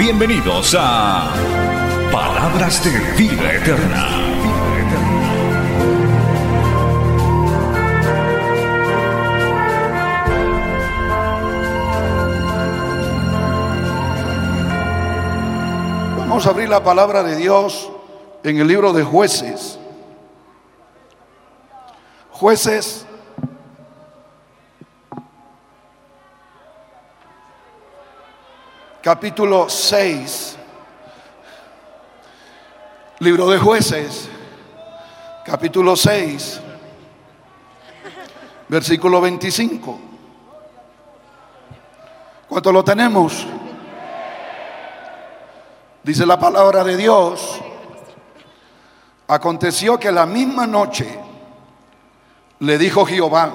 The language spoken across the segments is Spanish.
Bienvenidos a Palabras de Vida Eterna. Vamos a abrir la palabra de Dios en el libro de jueces. Jueces capítulo 6. Libro de jueces capítulo 6 versículo 25. ¿Cuánto lo tenemos? Dice la palabra de Dios. Aconteció que la misma noche le dijo Jehová,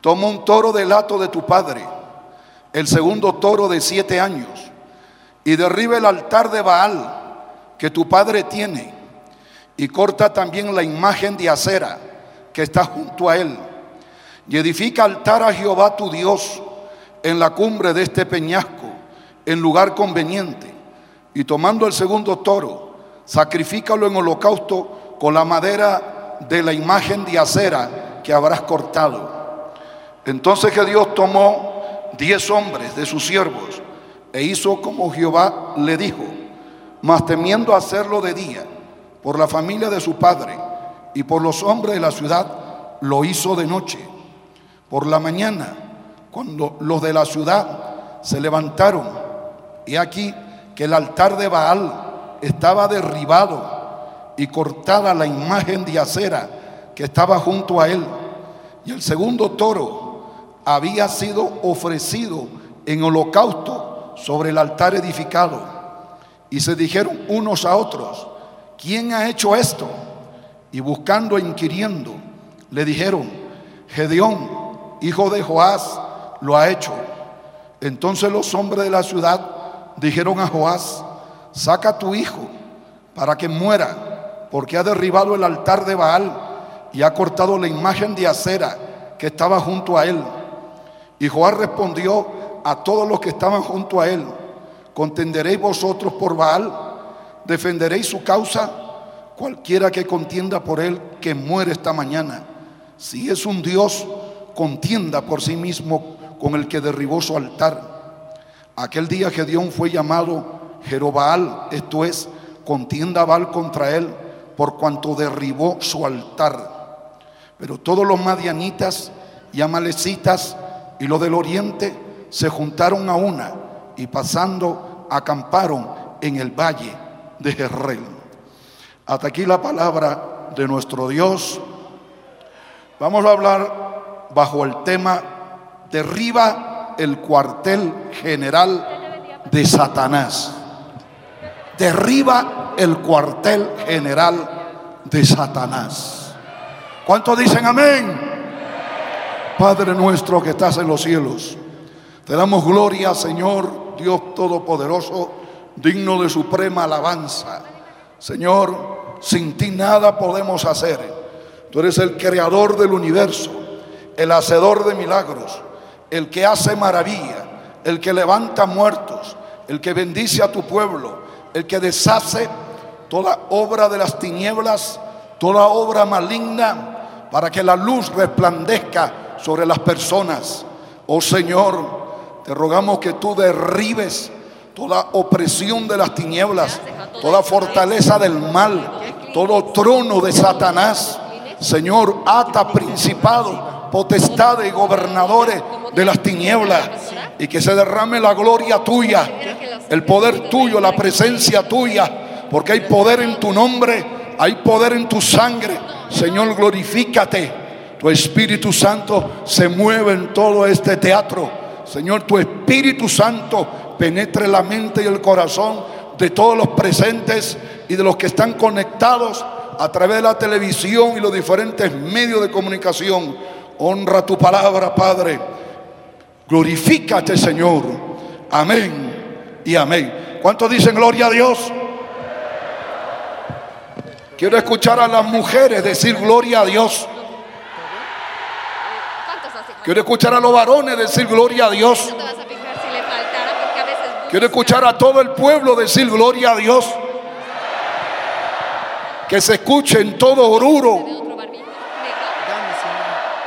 toma un toro del hato de tu padre, el segundo toro de siete años, y derriba el altar de Baal que tu padre tiene, y corta también la imagen de acera que está junto a él, y edifica altar a Jehová tu Dios en la cumbre de este peñasco, en lugar conveniente, y tomando el segundo toro, sacrifícalo en holocausto con la madera de la imagen de acera que habrás cortado. Entonces que Dios tomó diez hombres de sus siervos e hizo como Jehová le dijo, mas temiendo hacerlo de día por la familia de su padre y por los hombres de la ciudad, lo hizo de noche. Por la mañana, cuando los de la ciudad se levantaron, y aquí que el altar de Baal estaba derribado y cortada la imagen de acera que estaba junto a él. Y el segundo toro había sido ofrecido en holocausto sobre el altar edificado. Y se dijeron unos a otros, ¿quién ha hecho esto? Y buscando e inquiriendo, le dijeron, Gedeón, hijo de Joás, lo ha hecho. Entonces los hombres de la ciudad dijeron a Joás, saca a tu hijo para que muera, porque ha derribado el altar de Baal y ha cortado la imagen de acera que estaba junto a él. Y Joás respondió a todos los que estaban junto a él, ¿contenderéis vosotros por Baal? ¿Defenderéis su causa? Cualquiera que contienda por él, que muere esta mañana. Si es un Dios, contienda por sí mismo con el que derribó su altar. Aquel día Gedeón fue llamado Jerobaal, esto es, contienda Baal contra él, por cuanto derribó su altar. Pero todos los madianitas y amalecitas y los del oriente se juntaron a una y pasando acamparon en el valle de Jezreel. Hasta aquí la palabra de nuestro Dios. Vamos a hablar bajo el tema derriba el cuartel general de Satanás. Derriba el cuartel general de Satanás. ¿Cuántos dicen amén? Padre nuestro que estás en los cielos, te damos gloria, Señor, Dios Todopoderoso, digno de suprema alabanza. Señor, sin ti nada podemos hacer. Tú eres el creador del universo, el hacedor de milagros, el que hace maravilla, el que levanta muertos, el que bendice a tu pueblo, el que deshace toda obra de las tinieblas, toda obra maligna, para que la luz resplandezca sobre las personas. Oh Señor, te rogamos que tú derribes toda opresión de las tinieblas, toda fortaleza del mal, todo trono de Satanás. Señor, ata principado, potestades y gobernadores de las tinieblas y que se derrame la gloria tuya, el poder tuyo, la presencia tuya, porque hay poder en tu nombre, hay poder en tu sangre. Señor, glorifícate. Tu Espíritu Santo se mueve en todo este teatro. Señor, tu Espíritu Santo penetre la mente y el corazón de todos los presentes y de los que están conectados a través de la televisión y los diferentes medios de comunicación. Honra tu palabra, Padre. Glorifícate, Señor. Amén y amén. ¿Cuántos dicen gloria a Dios? Quiero escuchar a las mujeres decir gloria a Dios. Quiero escuchar a los varones decir gloria a Dios. Quiero escuchar a todo el pueblo decir gloria a Dios. Que se escuche en todo Oruro.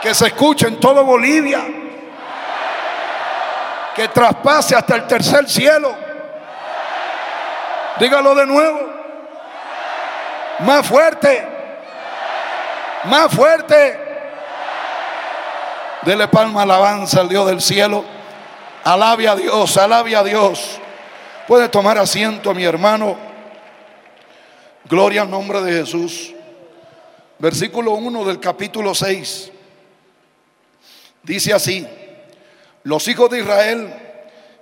Que se escuche en todo Bolivia. Que traspase hasta el tercer cielo. Dígalo de nuevo. Más fuerte. Más fuerte. Dele palma alabanza al Dios del cielo. Alabe a Dios, alabe a Dios. Puede tomar asiento, mi hermano. Gloria al nombre de Jesús. Versículo 1 del capítulo 6. Dice así, los hijos de Israel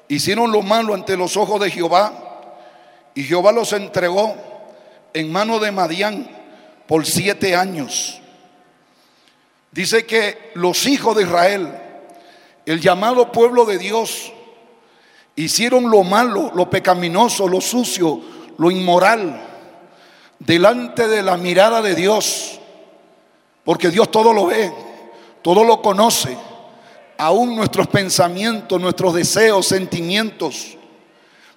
hicieron lo malo ante los ojos de Jehová y Jehová los entregó en mano de Madián por siete años. Dice que los hijos de Israel, el llamado pueblo de Dios, hicieron lo malo, lo pecaminoso, lo sucio, lo inmoral, delante de la mirada de Dios, porque Dios todo lo ve, todo lo conoce, aún nuestros pensamientos, nuestros deseos, sentimientos,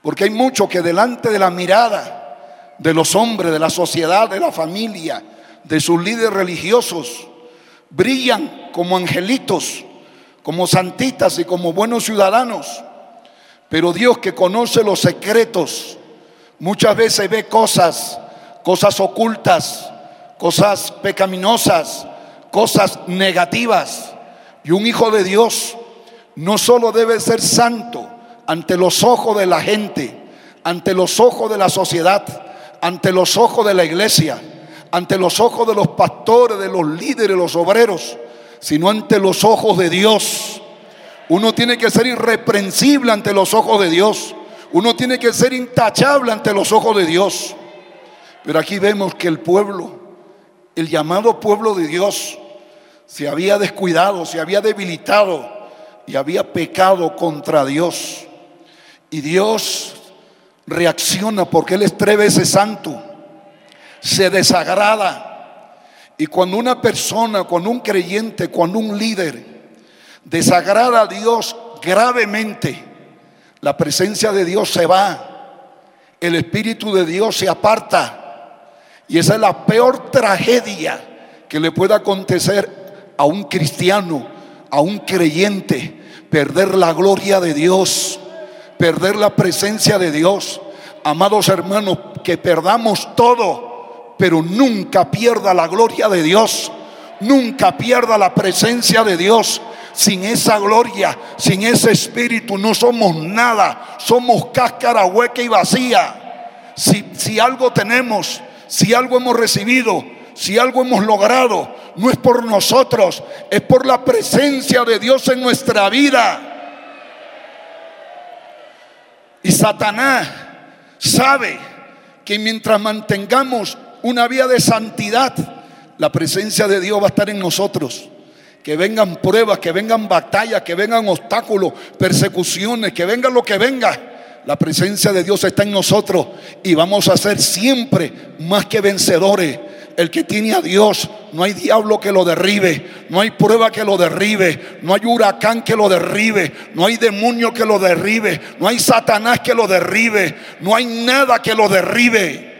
porque hay mucho que delante de la mirada de los hombres, de la sociedad, de la familia, de sus líderes religiosos, brillan como angelitos, como santitas y como buenos ciudadanos pero Dios que conoce los secretos, muchas veces ve cosas, cosas ocultas, cosas pecaminosas, cosas negativas. Y un hijo de Dios no solo debe ser santo ante los ojos de la gente, ante los ojos de la sociedad, ante los ojos de la iglesia, ante los ojos de los pastores, de los líderes, los obreros, sino ante los ojos de Dios. Uno tiene que ser irreprensible ante los ojos de Dios. Uno tiene que ser intachable ante los ojos de Dios. Pero aquí vemos que el pueblo, el llamado pueblo de Dios, se había descuidado, se había debilitado y había pecado contra Dios. Y Dios reacciona porque Él es tres veces santo, se desagrada. Y cuando una persona, cuando un creyente, cuando un líder, desagrada a Dios gravemente, la presencia de Dios se va, el Espíritu de Dios se aparta. Y esa es la peor tragedia que le pueda acontecer a un cristiano, a un creyente, perder la gloria de Dios, perder la presencia de Dios. Amados hermanos, que perdamos todo, pero nunca pierda la gloria de Dios, nunca pierda la presencia de Dios sin esa gloria, sin ese espíritu, no somos nada. Somos cáscara hueca y vacía. Si, si algo tenemos, si algo hemos recibido, si algo hemos logrado, no es por nosotros, es por la presencia de Dios en nuestra vida. Y Satanás sabe que mientras mantengamos una vida de santidad, la presencia de Dios va a estar en nosotros que vengan pruebas, que vengan batallas, que vengan obstáculos, persecuciones, que venga lo que venga. La presencia de Dios está en nosotros y vamos a ser siempre más que vencedores. El que tiene a Dios, no hay diablo que lo derribe, no hay prueba que lo derribe, no hay huracán que lo derribe, no hay demonio que lo derribe, no hay Satanás que lo derribe, no hay nada que lo derribe.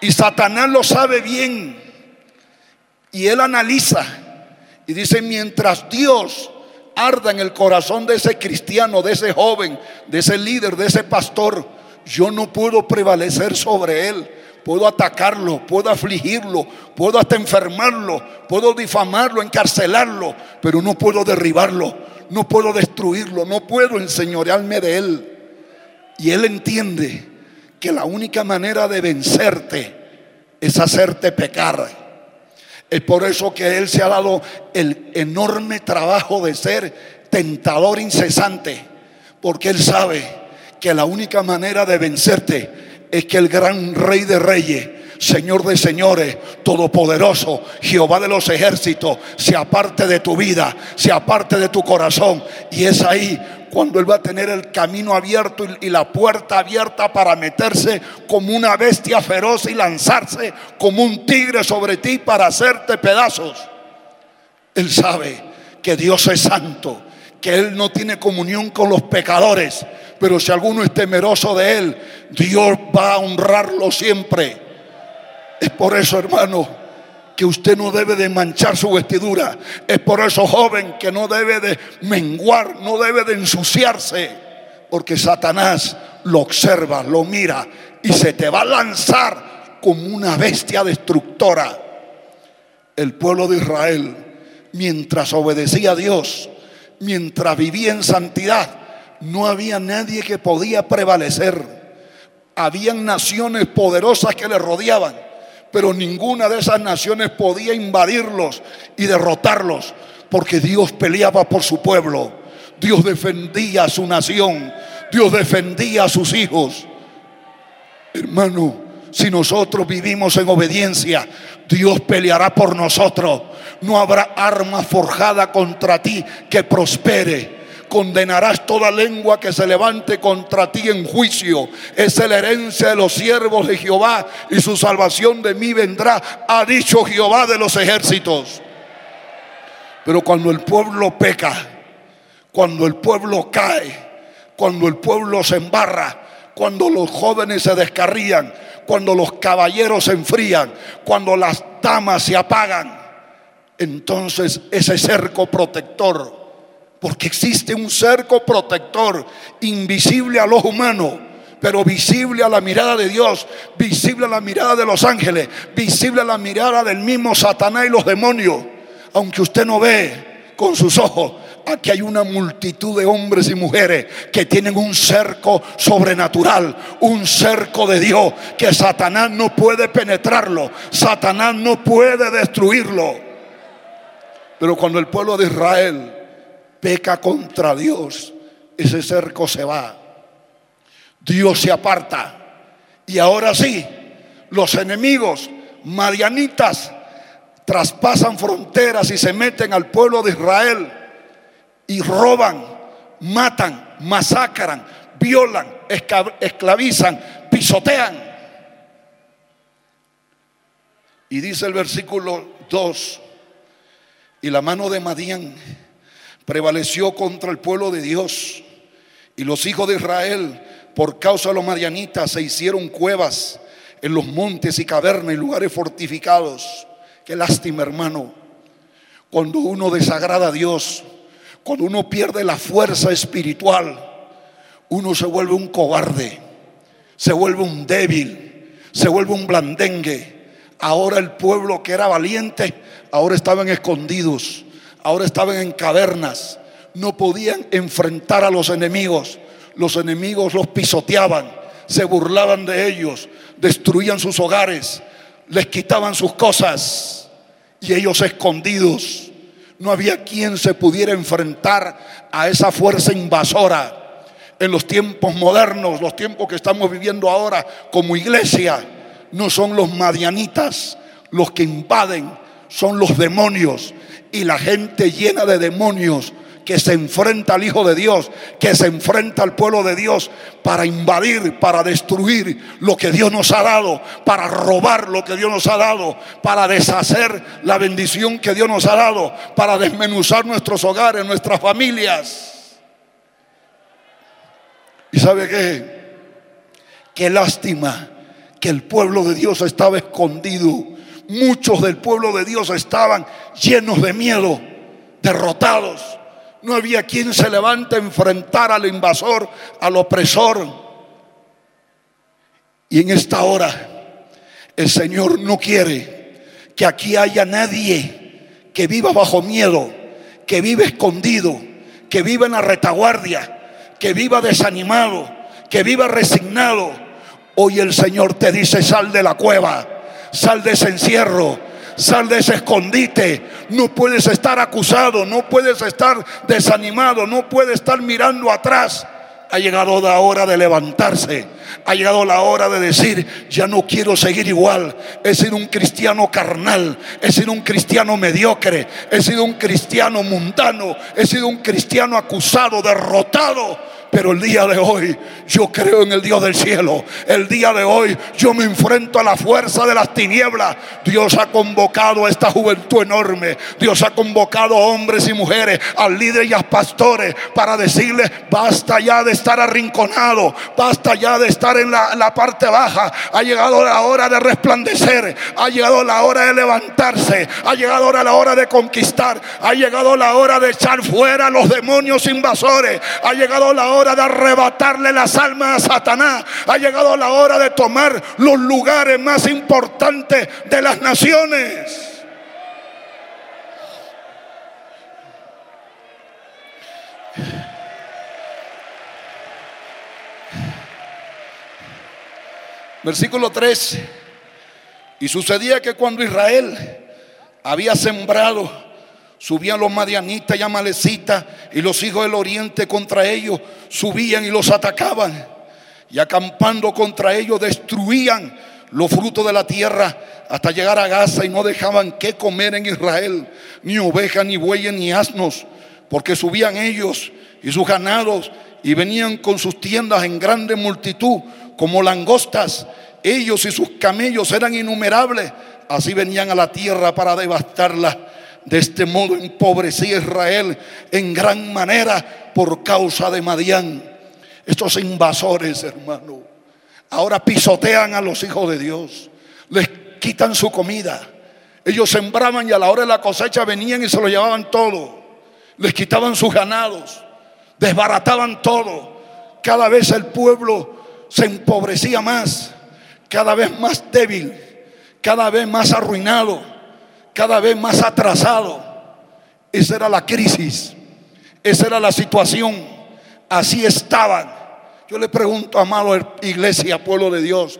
Y Satanás lo sabe bien. Y él analiza y dice, mientras Dios arda en el corazón de ese cristiano, de ese joven, de ese líder, de ese pastor, yo no puedo prevalecer sobre él. Puedo atacarlo, puedo afligirlo, puedo hasta enfermarlo, puedo difamarlo, encarcelarlo, pero no puedo derribarlo, no puedo destruirlo, no puedo enseñorearme de él. Y él entiende que la única manera de vencerte es hacerte pecar. Es por eso que Él se ha dado el enorme trabajo de ser tentador incesante Porque Él sabe que la única manera de vencerte es que el gran rey de reyes Señor de señores, todopoderoso, Jehová de los ejércitos, se aparte de tu vida, se aparte de tu corazón. Y es ahí cuando Él va a tener el camino abierto y la puerta abierta para meterse como una bestia feroz y lanzarse como un tigre sobre ti para hacerte pedazos. Él sabe que Dios es santo, que Él no tiene comunión con los pecadores, pero si alguno es temeroso de Él, Dios va a honrarlo siempre. Es por eso, hermano, que usted no debe de manchar su vestidura. Es por eso, joven, que no debe de menguar, no debe de ensuciarse. Porque Satanás lo observa, lo mira y se te va a lanzar como una bestia destructora. El pueblo de Israel, mientras obedecía a Dios, mientras vivía en santidad, no había nadie que podía prevalecer. Habían naciones poderosas que le rodeaban pero ninguna de esas naciones podía invadirlos y derrotarlos, porque Dios peleaba por su pueblo, Dios defendía a su nación, Dios defendía a sus hijos. Hermano, si nosotros vivimos en obediencia, Dios peleará por nosotros. No habrá arma forjada contra ti que prospere condenarás toda lengua que se levante contra ti en juicio. Es la herencia de los siervos de Jehová y su salvación de mí vendrá, ha dicho Jehová de los ejércitos. Pero cuando el pueblo peca, cuando el pueblo cae, cuando el pueblo se embarra, cuando los jóvenes se descarrían, cuando los caballeros se enfrían, cuando las damas se apagan, entonces ese cerco protector porque existe un cerco protector invisible al ojo humano, pero visible a la mirada de Dios, visible a la mirada de los ángeles, visible a la mirada del mismo Satanás y los demonios. Aunque usted no ve con sus ojos, aquí hay una multitud de hombres y mujeres que tienen un cerco sobrenatural, un cerco de Dios, que Satanás no puede penetrarlo, Satanás no puede destruirlo. Pero cuando el pueblo de Israel peca contra Dios, ese cerco se va. Dios se aparta. Y ahora sí, los enemigos marianitas traspasan fronteras y se meten al pueblo de Israel y roban, matan, masacran, violan, esclavizan, pisotean. Y dice el versículo 2, y la mano de Madián prevaleció contra el pueblo de Dios. Y los hijos de Israel, por causa de los madianitas, se hicieron cuevas en los montes y cavernas y lugares fortificados. Qué lástima, hermano. Cuando uno desagrada a Dios, cuando uno pierde la fuerza espiritual, uno se vuelve un cobarde, se vuelve un débil, se vuelve un blandengue. Ahora el pueblo que era valiente, ahora estaban escondidos ahora estaban en cavernas, no podían enfrentar a los enemigos. Los enemigos los pisoteaban, se burlaban de ellos, destruían sus hogares, les quitaban sus cosas y ellos escondidos. No había quien se pudiera enfrentar a esa fuerza invasora. En los tiempos modernos, los tiempos que estamos viviendo ahora como iglesia, no son los madianitas los que invaden, son los demonios y la gente llena de demonios que se enfrenta al Hijo de Dios, que se enfrenta al pueblo de Dios para invadir, para destruir lo que Dios nos ha dado, para robar lo que Dios nos ha dado, para deshacer la bendición que Dios nos ha dado, para desmenuzar nuestros hogares, nuestras familias. ¿Y sabe qué? Qué lástima que el pueblo de Dios estaba escondido muchos del pueblo de Dios estaban llenos de miedo, derrotados. No había quien se levante a enfrentar al invasor, al opresor. Y en esta hora el Señor no quiere que aquí haya nadie que viva bajo miedo, que viva escondido, que viva en la retaguardia, que viva desanimado, que viva resignado. Hoy el Señor te dice, sal de la cueva Sal de ese encierro, sal de ese escondite. No puedes estar acusado, no puedes estar desanimado, no puedes estar mirando atrás. Ha llegado la hora de levantarse. Ha llegado la hora de decir, ya no quiero seguir igual. He sido un cristiano carnal. He sido un cristiano mediocre. He sido un cristiano mundano. He sido un cristiano acusado, derrotado. Pero el día de hoy yo creo en el Dios del cielo. El día de hoy yo me enfrento a la fuerza de las tinieblas. Dios ha convocado a esta juventud enorme. Dios ha convocado a hombres y mujeres, a líderes y a pastores para decirles, basta ya de estar arrinconado, basta ya de estar en la, la parte baja. Ha llegado la hora de resplandecer, ha llegado la hora de levantarse, ha llegado la hora de conquistar, ha llegado la hora de echar fuera a los demonios invasores, ha llegado la hora hora de arrebatarle las almas a Satanás. Ha llegado la hora de tomar los lugares más importantes de las naciones. Versículo 3. Y sucedía que cuando Israel había sembrado Subían los madianitas y amalecitas y los hijos del oriente contra ellos subían y los atacaban. Y acampando contra ellos destruían los frutos de la tierra hasta llegar a Gaza y no dejaban que comer en Israel, ni ovejas, ni bueyes, ni asnos, porque subían ellos y sus ganados y venían con sus tiendas en grande multitud como langostas. Ellos y sus camellos eran innumerables. Así venían a la tierra para devastarla. De este modo empobrecía Israel en gran manera por causa de Madián. Estos invasores, hermano, ahora pisotean a los hijos de Dios, les quitan su comida. Ellos sembraban y a la hora de la cosecha venían y se lo llevaban todo. Les quitaban sus ganados, desbarataban todo. Cada vez el pueblo se empobrecía más, cada vez más débil, cada vez más arruinado cada vez más atrasado. Esa era la crisis, esa era la situación, así estaban. Yo le pregunto, amado iglesia, pueblo de Dios,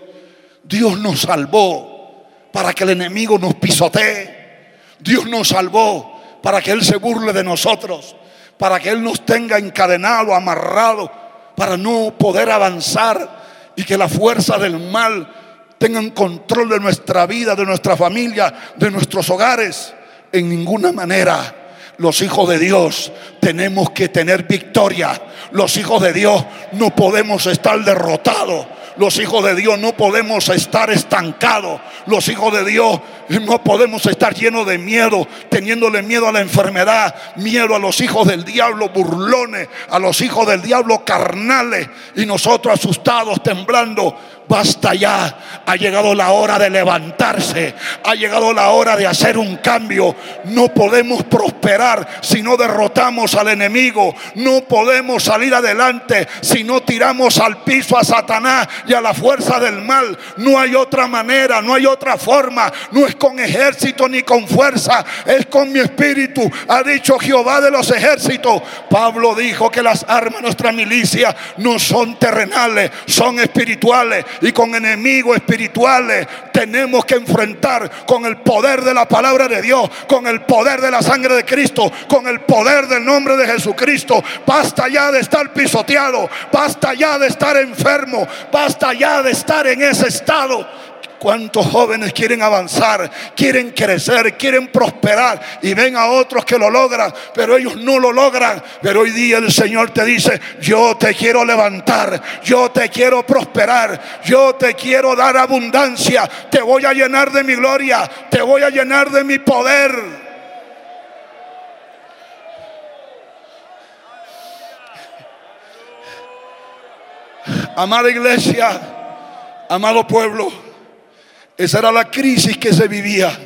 Dios nos salvó para que el enemigo nos pisotee. Dios nos salvó para que Él se burle de nosotros, para que Él nos tenga encadenado, amarrado, para no poder avanzar y que la fuerza del mal tengan control de nuestra vida, de nuestra familia, de nuestros hogares. En ninguna manera los hijos de Dios tenemos que tener victoria. Los hijos de Dios no podemos estar derrotados. Los hijos de Dios no podemos estar estancados. Los hijos de Dios no podemos estar llenos de miedo, teniéndole miedo a la enfermedad, miedo a los hijos del diablo burlones, a los hijos del diablo carnales y nosotros asustados, temblando basta ya, ha llegado la hora de levantarse, ha llegado la hora de hacer un cambio. No podemos prosperar si no derrotamos al enemigo, no podemos salir adelante si no tiramos al piso a Satanás y a la fuerza del mal. No hay otra manera, no hay otra forma, no es con ejército ni con fuerza, es con mi espíritu, ha dicho Jehová de los ejércitos. Pablo dijo que las armas de nuestra milicia no son terrenales, son espirituales y con enemigos espirituales tenemos que enfrentar con el poder de la palabra de Dios, con el poder de la sangre de Cristo, con el poder del nombre de Jesucristo. Basta ya de estar pisoteado, basta ya de estar enfermo, basta ya de estar en ese estado ¿Cuántos jóvenes quieren avanzar, quieren crecer, quieren prosperar y ven a otros que lo logran, pero ellos no lo logran? Pero hoy día el Señor te dice, yo te quiero levantar, yo te quiero prosperar, yo te quiero dar abundancia, te voy a llenar de mi gloria, te voy a llenar de mi poder. Amada iglesia, amado pueblo, esa era la crisis que se vivía.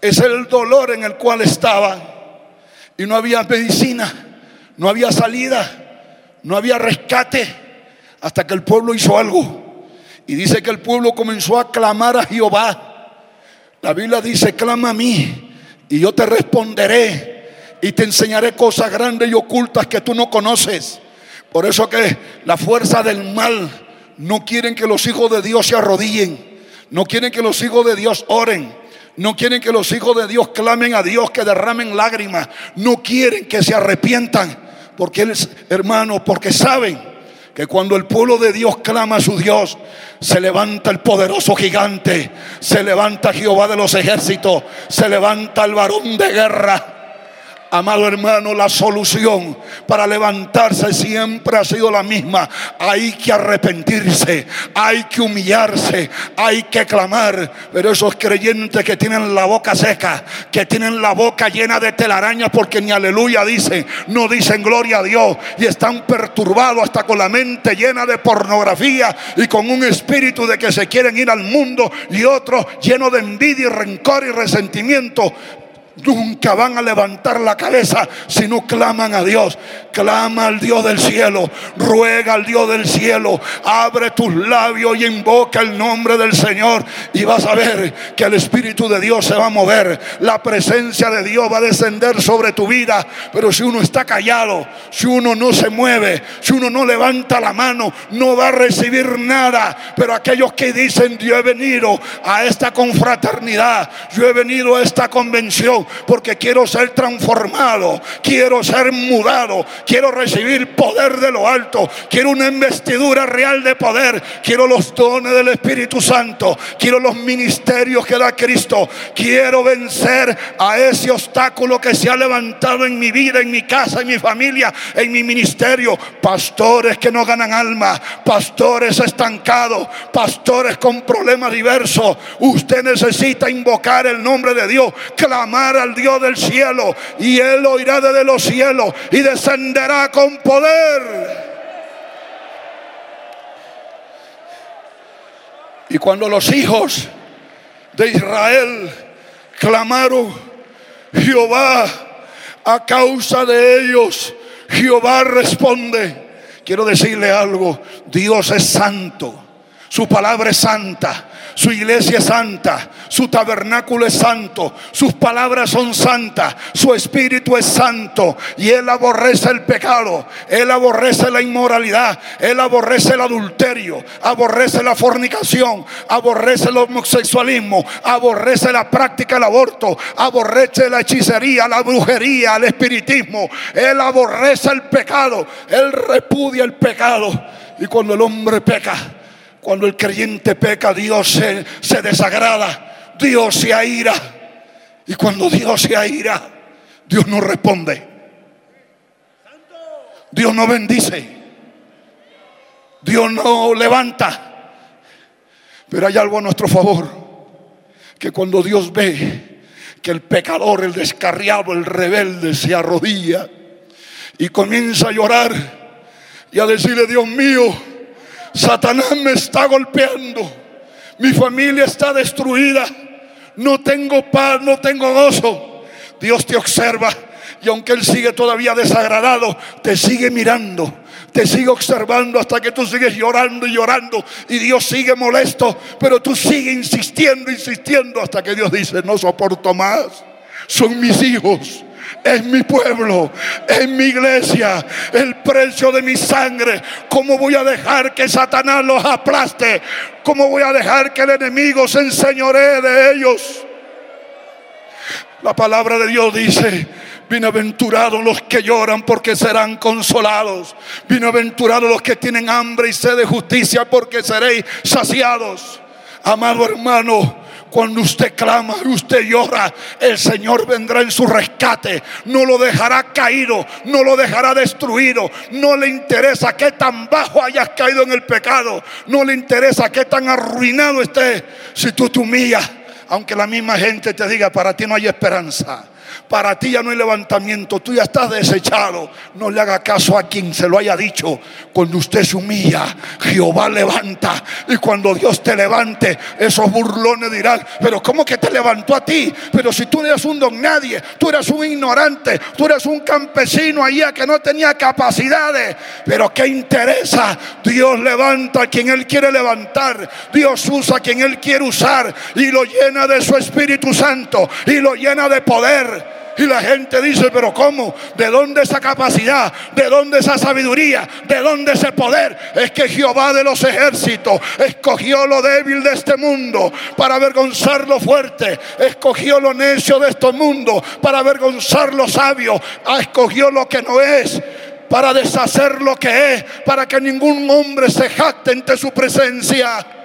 Ese era el dolor en el cual estaba. Y no había medicina, no había salida, no había rescate hasta que el pueblo hizo algo. Y dice que el pueblo comenzó a clamar a Jehová. La Biblia dice, clama a mí y yo te responderé y te enseñaré cosas grandes y ocultas que tú no conoces. Por eso que la fuerza del mal no quieren que los hijos de Dios se arrodillen. No quieren que los hijos de Dios oren. No quieren que los hijos de Dios clamen a Dios, que derramen lágrimas. No quieren que se arrepientan. Porque, hermano, porque saben que cuando el pueblo de Dios clama a su Dios, se levanta el poderoso gigante, se levanta Jehová de los ejércitos, se levanta el varón de guerra. Amado hermano, la solución para levantarse siempre ha sido la misma. Hay que arrepentirse, hay que humillarse, hay que clamar. Pero esos creyentes que tienen la boca seca, que tienen la boca llena de telarañas porque ni aleluya dicen, no dicen gloria a Dios y están perturbados hasta con la mente llena de pornografía y con un espíritu de que se quieren ir al mundo y otros llenos de envidia y rencor y resentimiento nunca van a levantar la cabeza si no claman a Dios. Clama al Dios del cielo, ruega al Dios del cielo, abre tus labios y invoca el nombre del Señor y vas a ver que el Espíritu de Dios se va a mover, la presencia de Dios va a descender sobre tu vida. Pero si uno está callado, si uno no se mueve, si uno no levanta la mano, no va a recibir nada. Pero aquellos que dicen, yo he venido a esta confraternidad, yo he venido a esta convención, porque quiero ser transformado, quiero ser mudado, quiero recibir poder de lo alto, quiero una investidura real de poder, quiero los dones del Espíritu Santo, quiero los ministerios que da Cristo, quiero vencer a ese obstáculo que se ha levantado en mi vida, en mi casa, en mi familia, en mi ministerio. Pastores que no ganan alma, pastores estancados, pastores con problemas diversos. Usted necesita invocar el nombre de Dios, clamar al Dios del cielo y Él oirá desde los cielos y descenderá con poder. Y cuando los hijos de Israel clamaron, Jehová, a causa de ellos, Jehová responde. Quiero decirle algo, Dios es santo, su palabra es santa. Su iglesia es santa, su tabernáculo es santo, sus palabras son santas, su espíritu es santo y él aborrece el pecado, él aborrece la inmoralidad, él aborrece el adulterio, aborrece la fornicación, aborrece el homosexualismo, aborrece la práctica del aborto, aborrece la hechicería, la brujería, el espiritismo, él aborrece el pecado, él repudia el pecado y cuando el hombre peca, cuando el creyente peca, Dios se, desagrada, Dios se aira. Y cuando Dios se aira, Dios no responde. Dios no bendice. Dios no levanta. Pero hay algo a nuestro favor. Que cuando Dios ve que el pecador, el descarriado, el rebelde se arrodilla y comienza a llorar y a decirle, Dios mío, Satanás me está golpeando. Mi familia está destruida. No tengo paz, no tengo gozo. Dios te observa y aunque Él sigue todavía desagradado, te sigue mirando, te sigue observando hasta que tú sigues llorando y llorando y Dios sigue molesto, pero tú sigues insistiendo, insistiendo hasta que Dios dice, no soporto más. Son mis hijos es mi pueblo, es mi iglesia, el precio de mi sangre. ¿Cómo voy a dejar que Satanás los aplaste? ¿Cómo voy a dejar que el enemigo se enseñoree de ellos? La palabra de Dios dice, Bienaventurados los que lloran porque serán consolados. Bienaventurados los que tienen hambre y sed de justicia porque seréis saciados. Amado hermano, cuando usted clama y usted llora, el Señor vendrá en su rescate. No lo dejará caído, no lo dejará destruido. No le interesa que tan bajo hayas caído en el pecado. No le interesa que tan arruinado esté. Si tú te humillas, aunque la misma gente te diga, para ti no hay esperanza. Para ti ya no hay levantamiento, tú ya estás desechado. No le haga caso a quien se lo haya dicho. Cuando usted se humilla, Jehová levanta. Y cuando Dios te levante, esos burlones dirán, pero ¿cómo que te levantó a ti? Pero si tú eres un don nadie, tú eres un ignorante, tú eres un campesino allá que no tenía capacidades. Pero ¿qué interesa? Dios levanta a quien Él quiere levantar. Dios usa a quien Él quiere usar. Y lo llena de su Espíritu Santo. Y lo llena de poder. Y la gente dice, pero ¿cómo? ¿De dónde esa capacidad? ¿De dónde esa sabiduría? ¿De dónde ese poder? Es que Jehová de los ejércitos escogió lo débil de este mundo para avergonzar lo fuerte. Escogió lo necio de este mundo para avergonzar lo sabio. Escogió lo que no es para deshacer lo que es, para que ningún hombre se jacte ante su presencia.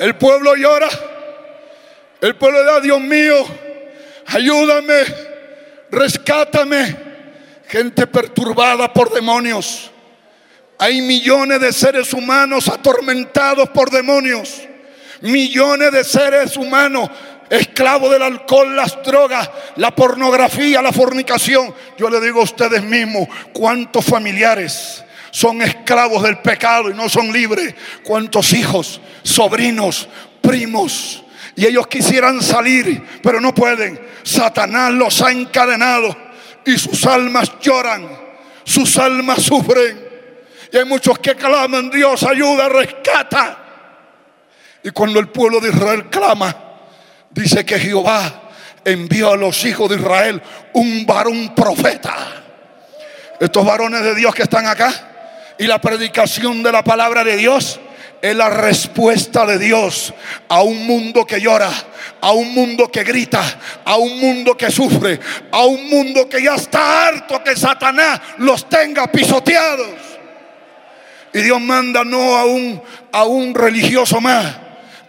El pueblo llora. El pueblo da, Dios mío, ayúdame, rescátame. Gente perturbada por demonios. Hay millones de seres humanos atormentados por demonios. Millones de seres humanos esclavos del alcohol, las drogas, la pornografía, la fornicación. Yo le digo a ustedes mismos, ¿cuántos familiares? Son esclavos del pecado y no son libres. ¿Cuántos hijos, sobrinos, primos? Y ellos quisieran salir, pero no pueden. Satanás los ha encadenado y sus almas lloran, sus almas sufren. Y hay muchos que claman, Dios ayuda, rescata. Y cuando el pueblo de Israel clama, dice que Jehová envió a los hijos de Israel un varón profeta. Estos varones de Dios que están acá, y la predicación de la palabra de Dios es la respuesta de Dios a un mundo que llora, a un mundo que grita, a un mundo que sufre, a un mundo que ya está harto que Satanás los tenga pisoteados. Y Dios manda no a un, a un religioso más,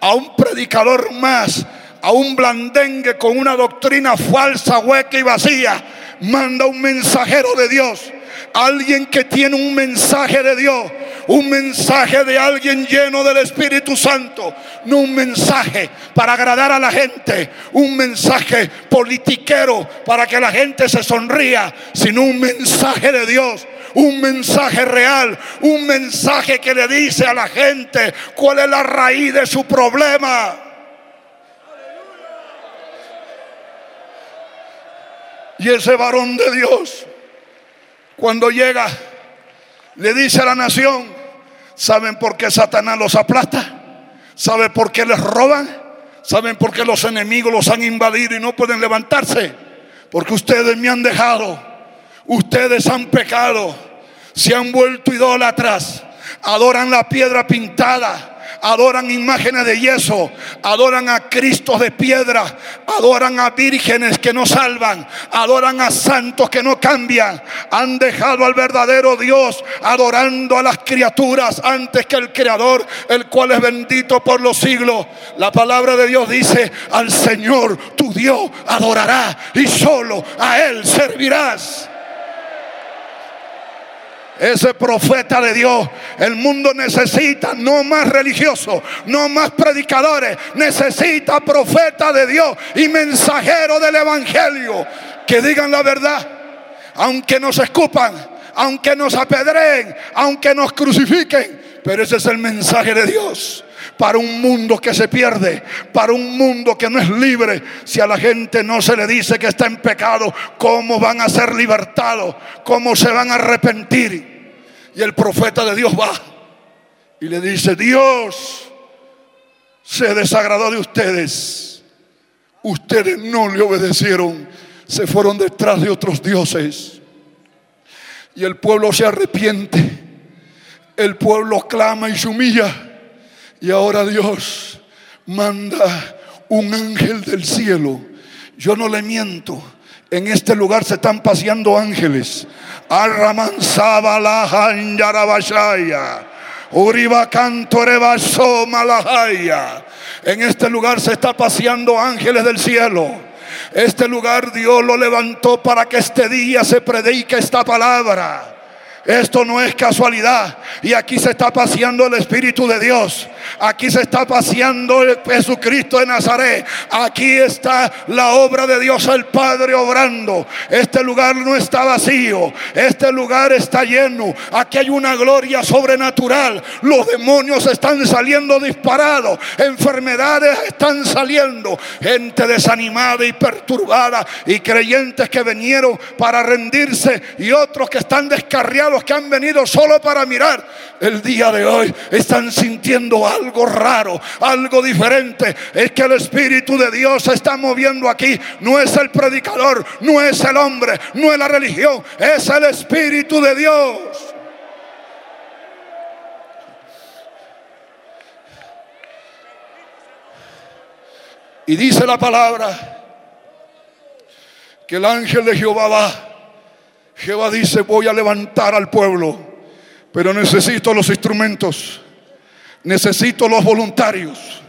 a un predicador más, a un blandengue con una doctrina falsa, hueca y vacía. Manda un mensajero de Dios Alguien que tiene un mensaje de Dios, un mensaje de alguien lleno del Espíritu Santo, no un mensaje para agradar a la gente, un mensaje politiquero para que la gente se sonría, sino un mensaje de Dios, un mensaje real, un mensaje que le dice a la gente cuál es la raíz de su problema. Y ese varón de Dios cuando llega, le dice a la nación, ¿saben por qué Satanás los aplasta? ¿Saben por qué les roban? ¿Saben por qué los enemigos los han invadido y no pueden levantarse? Porque ustedes me han dejado, ustedes han pecado, se han vuelto idólatras, adoran la piedra pintada adoran imágenes de yeso, adoran a Cristos de piedra, adoran a vírgenes que no salvan, adoran a santos que no cambian, han dejado al verdadero Dios adorando a las criaturas antes que el Creador, el cual es bendito por los siglos. La palabra de Dios dice, al Señor tu Dios adorará y solo a Él servirás ese profeta de Dios. El mundo necesita no más religiosos, no más predicadores, necesita profeta de Dios y mensajero del Evangelio que digan la verdad, aunque nos escupan, aunque nos apedreen, aunque nos crucifiquen. Pero ese es el mensaje de Dios para un mundo que se pierde, para un mundo que no es libre. Si a la gente no se le dice que está en pecado, ¿cómo van a ser libertados? ¿Cómo se van a arrepentir? Y el profeta de Dios va y le dice, Dios se desagradó de ustedes. Ustedes no le obedecieron, se fueron detrás de otros dioses. Y el pueblo se arrepiente, el pueblo clama y se humilla. Y ahora Dios manda un ángel del cielo. Yo no le miento, en este lugar se están paseando ángeles. Arramansaba la Yarabashaya. Uriba cantorebaso malahaya. En este lugar se está paseando ángeles del cielo. Este lugar Dios lo levantó para que este día se predique esta palabra. Esto no es casualidad. Y aquí se está paseando el Espíritu de Dios. Aquí se está paseando el Jesucristo de Nazaret. Aquí está la obra de Dios el Padre obrando. Este lugar no está vacío. Este lugar está lleno. Aquí hay una gloria sobrenatural. Los demonios están saliendo disparados. Enfermedades están saliendo. Gente desanimada y perturbada. Y creyentes que vinieron para rendirse. Y otros que están descarriados los que han venido solo para mirar, el día de hoy están sintiendo algo raro, algo diferente. Es que el Espíritu de Dios se está moviendo aquí. No es el predicador, no es el hombre, no es la religión, es el Espíritu de Dios. Y dice la palabra que el ángel de Jehová va Jehová dice, voy a levantar al pueblo, pero necesito los instrumentos, necesito los voluntarios,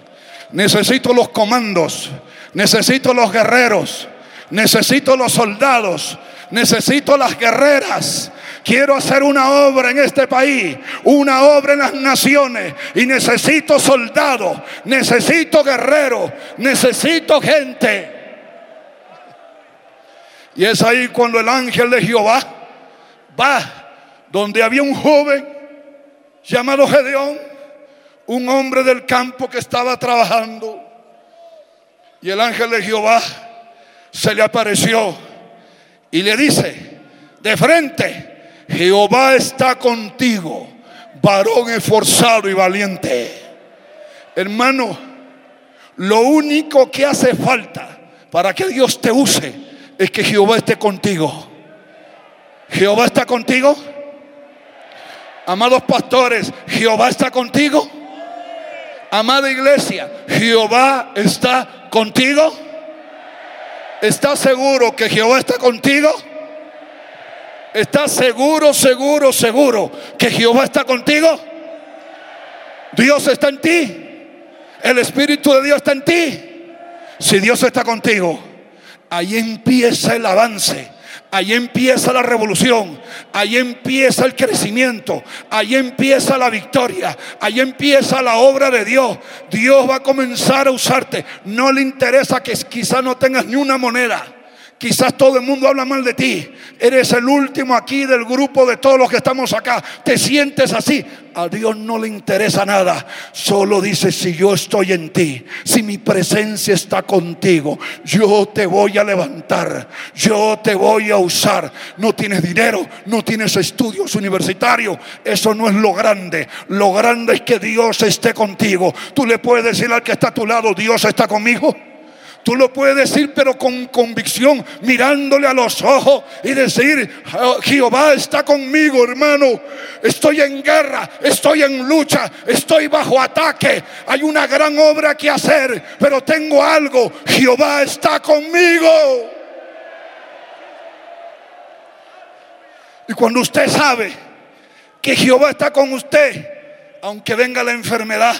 necesito los comandos, necesito los guerreros, necesito los soldados, necesito las guerreras. Quiero hacer una obra en este país, una obra en las naciones. Y necesito soldados, necesito guerreros, necesito gente. Y es ahí cuando el ángel de Jehová va donde había un joven llamado Gedeón, un hombre del campo que estaba trabajando. Y el ángel de Jehová se le apareció y le dice, de frente, Jehová está contigo, varón esforzado y valiente. Hermano, lo único que hace falta para que Dios te use es que Jehová esté contigo. Jehová está contigo. Amados pastores, Jehová está contigo. Amada iglesia, Jehová está contigo. ¿Estás seguro que Jehová está contigo? ¿Estás seguro, seguro, seguro que Jehová está contigo? Dios está en ti. El Espíritu de Dios está en ti. Si Dios está contigo, ahí empieza el avance. Ahí empieza la revolución, ahí empieza el crecimiento, ahí empieza la victoria, ahí empieza la obra de Dios. Dios va a comenzar a usarte. No le interesa que quizás no tengas ni una moneda. Quizás todo el mundo habla mal de ti. Eres el último aquí del grupo de todos los que estamos acá. Te sientes así. A Dios no le interesa nada. Solo dice, si yo estoy en ti, si mi presencia está contigo, yo te voy a levantar. Yo te voy a usar. No tienes dinero, no tienes estudios universitarios. Eso no es lo grande. Lo grande es que Dios esté contigo. Tú le puedes decir al que está a tu lado, Dios está conmigo. Tú lo puedes decir, pero con convicción, mirándole a los ojos y decir, oh, Jehová está conmigo, hermano. Estoy en guerra, estoy en lucha, estoy bajo ataque. Hay una gran obra que hacer, pero tengo algo. Jehová está conmigo. Y cuando usted sabe que Jehová está con usted, aunque venga la enfermedad,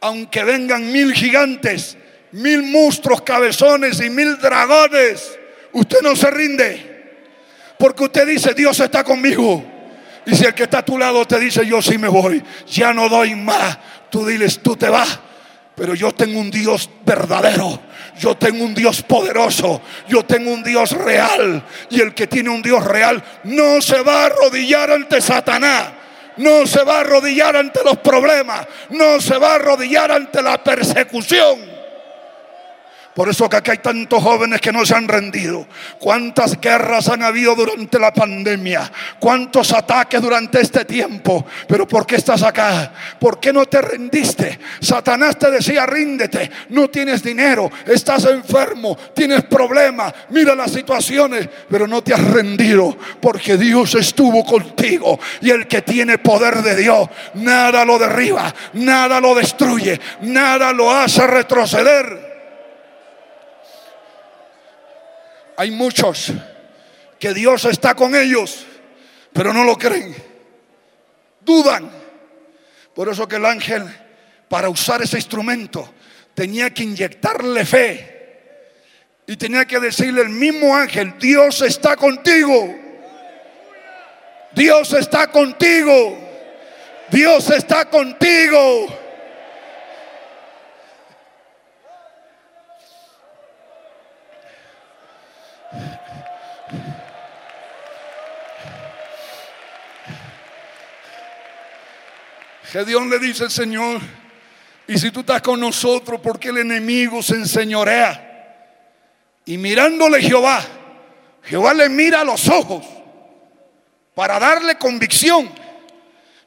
aunque vengan mil gigantes, mil monstruos cabezones y mil dragones, usted no se rinde. Porque usted dice, Dios está conmigo. Y si el que está a tu lado te dice, yo sí me voy, ya no doy más, tú diles, tú te vas. Pero yo tengo un Dios verdadero. Yo tengo un Dios poderoso. Yo tengo un Dios real. Y el que tiene un Dios real no se va a arrodillar ante Satanás. No se va a arrodillar ante los problemas. No se va a arrodillar ante la persecución. Por eso que aquí hay tantos jóvenes que no se han rendido. ¿Cuántas guerras han habido durante la pandemia? ¿Cuántos ataques durante este tiempo? Pero ¿por qué estás acá? ¿Por qué no te rendiste? Satanás te decía, ríndete. No tienes dinero, estás enfermo, tienes problemas. Mira las situaciones, pero no te has rendido porque Dios estuvo contigo. Y el que tiene poder de Dios, nada lo derriba, nada lo destruye, nada lo hace retroceder. Hay muchos que Dios está con ellos, pero no lo creen. Dudan. Por eso que el ángel, para usar ese instrumento, tenía que inyectarle fe. Y tenía que decirle el mismo ángel, Dios está contigo. Dios está contigo. Dios está contigo. Dios le dice Señor, y si tú estás con nosotros, porque el enemigo se enseñorea? Y mirándole Jehová, Jehová le mira a los ojos para darle convicción.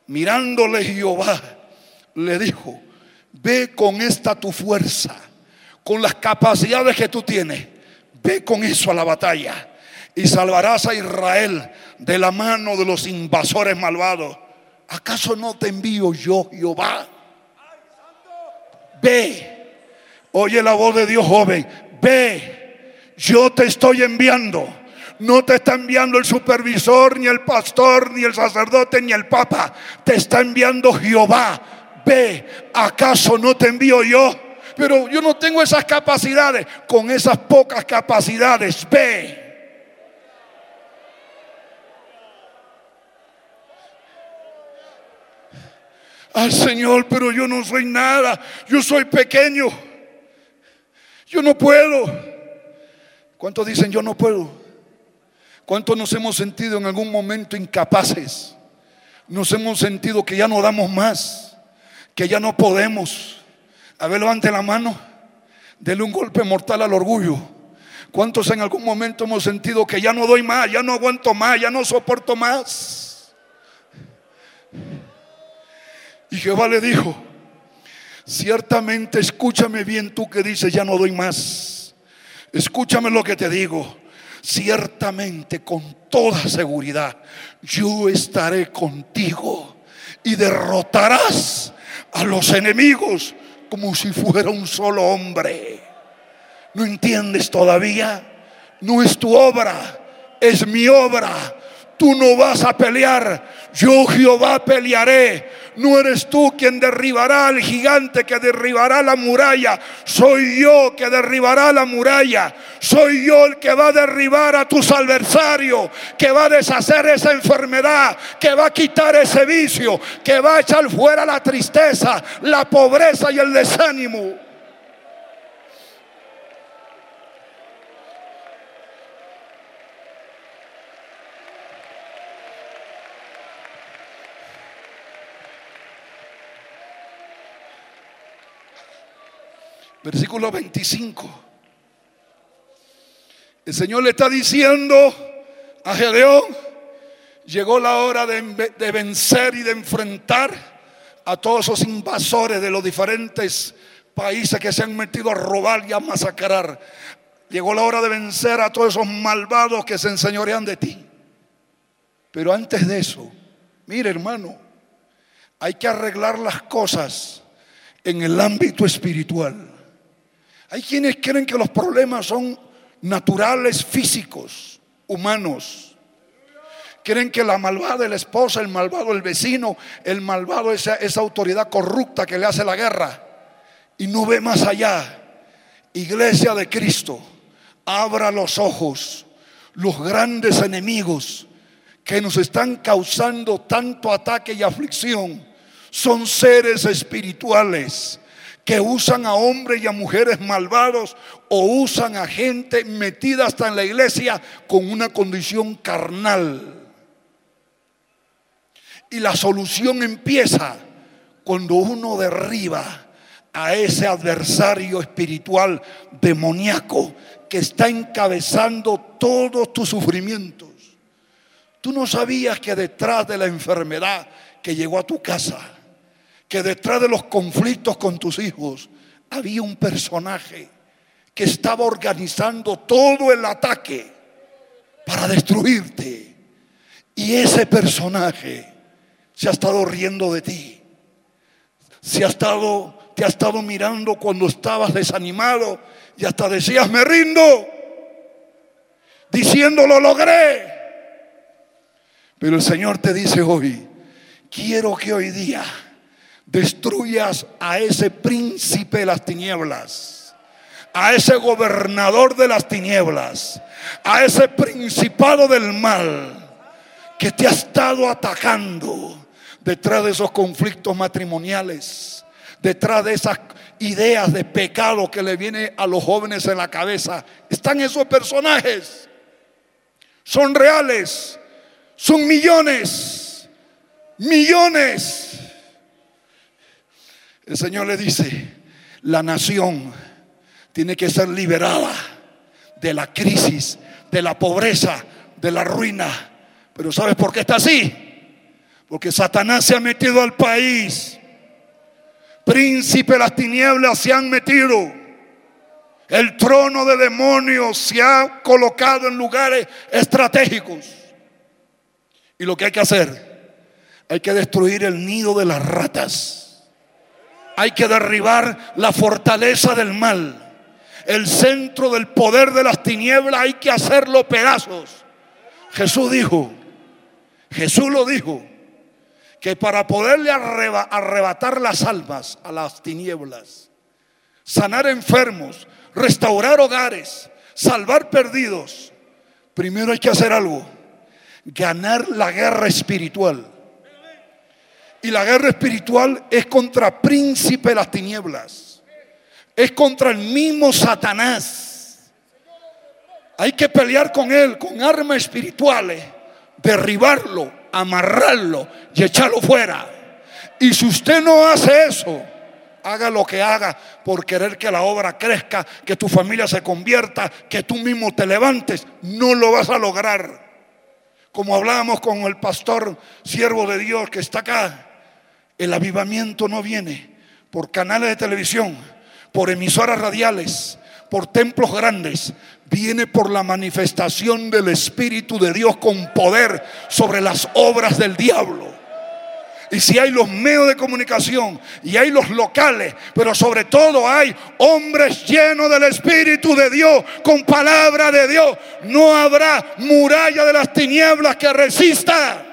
Mirándole Jehová, le dijo, ve con esta tu fuerza, con las capacidades que tú tienes, ve con eso a la batalla y salvarás a Israel de la mano de los invasores malvados. ¿Acaso no te envío yo, Jehová? Ve. Oye la voz de Dios joven. Ve, yo te estoy enviando. No te está enviando el supervisor, ni el pastor, ni el sacerdote, ni el papa. Te está enviando Jehová. Ve, ¿acaso no te envío yo? Pero yo no tengo esas capacidades. Con esas pocas capacidades, ve. Al Señor, pero yo no soy nada. Yo soy pequeño. Yo no puedo. ¿Cuántos dicen yo no puedo? ¿Cuántos nos hemos sentido en algún momento incapaces? Nos hemos sentido que ya no damos más, que ya no podemos. A ver, levante la mano. Dele un golpe mortal al orgullo. ¿Cuántos en algún momento hemos sentido que ya no doy más, ya no aguanto más, ya no soporto más? Jehová le dijo, ciertamente escúchame bien tú que dices, ya no doy más. Escúchame lo que te digo. Ciertamente, con toda seguridad, yo estaré contigo y derrotarás a los enemigos como si fuera un solo hombre. ¿No entiendes todavía? No es tu obra, es mi obra. Tú no vas a pelear, yo Jehová pelearé. No eres tú quien derribará al gigante que derribará la muralla. Soy yo que derribará la muralla. Soy yo el que va a derribar a tus adversarios, que va a deshacer esa enfermedad, que va a quitar ese vicio, que va a echar fuera la tristeza, la pobreza y el desánimo. Versículo 25. El Señor le está diciendo a Gedeón, llegó la hora de, de vencer y de enfrentar a todos esos invasores de los diferentes países que se han metido a robar y a masacrar. Llegó la hora de vencer a todos esos malvados que se enseñorean de ti. Pero antes de eso, mire hermano, hay que arreglar las cosas en el ámbito espiritual. Hay quienes creen que los problemas son naturales, físicos, humanos. Creen que la malvada de la esposa, el malvado el vecino, el malvado esa, esa autoridad corrupta que le hace la guerra. Y no ve más allá. Iglesia de Cristo, abra los ojos. Los grandes enemigos que nos están causando tanto ataque y aflicción son seres espirituales que usan a hombres y a mujeres malvados o usan a gente metida hasta en la iglesia con una condición carnal. Y la solución empieza cuando uno derriba a ese adversario espiritual demoníaco que está encabezando todos tus sufrimientos. Tú no sabías que detrás de la enfermedad que llegó a tu casa, que detrás de los conflictos con tus hijos había un personaje que estaba organizando todo el ataque para destruirte. Y ese personaje se ha estado riendo de ti. Se ha estado, te ha estado mirando cuando estabas desanimado y hasta decías, me rindo, diciendo, lo logré. Pero el Señor te dice hoy, quiero que hoy día destruyas a ese príncipe de las tinieblas, a ese gobernador de las tinieblas, a ese principado del mal que te ha estado atacando detrás de esos conflictos matrimoniales, detrás de esas ideas de pecado que le viene a los jóvenes en la cabeza. Están esos personajes. Son reales. Son millones. Millones el Señor le dice, la nación tiene que ser liberada de la crisis, de la pobreza, de la ruina. Pero ¿sabes por qué está así? Porque Satanás se ha metido al país. Príncipe las tinieblas se han metido. El trono de demonios se ha colocado en lugares estratégicos. Y lo que hay que hacer, hay que destruir el nido de las ratas hay que derribar la fortaleza del mal. El centro del poder de las tinieblas hay que hacerlo pedazos. Jesús dijo, Jesús lo dijo, que para poderle arrebatar las almas a las tinieblas, sanar enfermos, restaurar hogares, salvar perdidos, primero hay que hacer algo, ganar la guerra espiritual. Y la guerra espiritual es contra príncipe de las tinieblas. Es contra el mismo Satanás. Hay que pelear con él con armas espirituales, derribarlo, amarrarlo y echarlo fuera. Y si usted no hace eso, haga lo que haga por querer que la obra crezca, que tu familia se convierta, que tú mismo te levantes, no lo vas a lograr. Como hablábamos con el pastor siervo de Dios que está acá, el avivamiento no viene por canales de televisión, por emisoras radiales, por templos grandes, viene por la manifestación del Espíritu de Dios con poder sobre las obras del diablo. Y si hay los medios de comunicación y hay los locales, pero sobre todo hay hombres llenos del Espíritu de Dios, con palabra de Dios, no habrá muralla de las tinieblas que resista.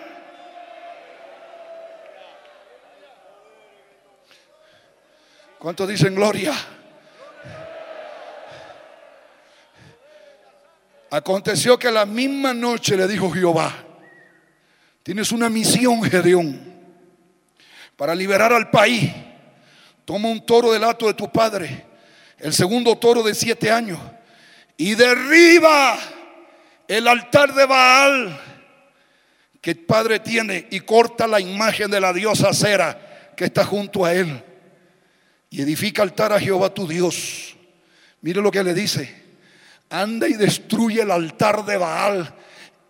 ¿Cuántos dicen gloria? Aconteció que la misma noche le dijo Jehová, tienes una misión, Gedeón, para liberar al país. Toma un toro del hato de tu padre, el segundo toro de siete años, y derriba el altar de Baal que el padre tiene y corta la imagen de la diosa Cera que está junto a él y edifica altar a Jehová tu Dios. Mire lo que le dice. Anda y destruye el altar de Baal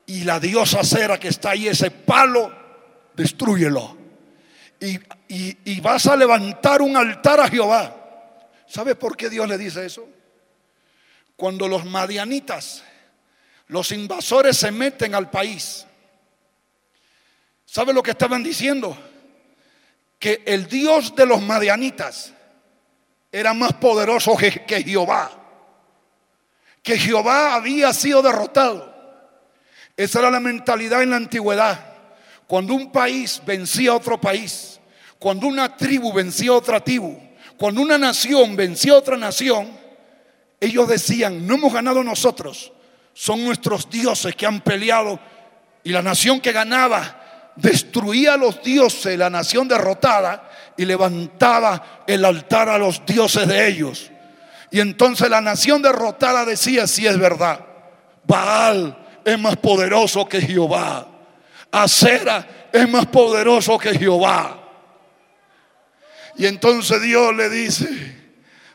y la diosa cera que está ahí, ese palo, destruyelo. Y, vas a levantar un altar a Jehová. ¿Sabe por qué Dios le dice eso? Cuando los madianitas, los invasores se meten al país, ¿sabe lo que estaban diciendo? Que el Dios de los madianitas era más poderoso que, Jehová. Que Jehová había sido derrotado. Esa era la mentalidad en la antigüedad. Cuando un país vencía a otro país, cuando una tribu vencía a otra tribu, cuando una nación vencía a otra nación, ellos decían, no hemos ganado nosotros, son nuestros dioses que han peleado y la nación que ganaba destruía a los dioses, la nación derrotada, y levantaba el altar a los dioses de ellos. Y entonces la nación derrotada decía, si es verdad, Baal es más poderoso que Jehová. Acera es más poderoso que Jehová. Y entonces Dios le dice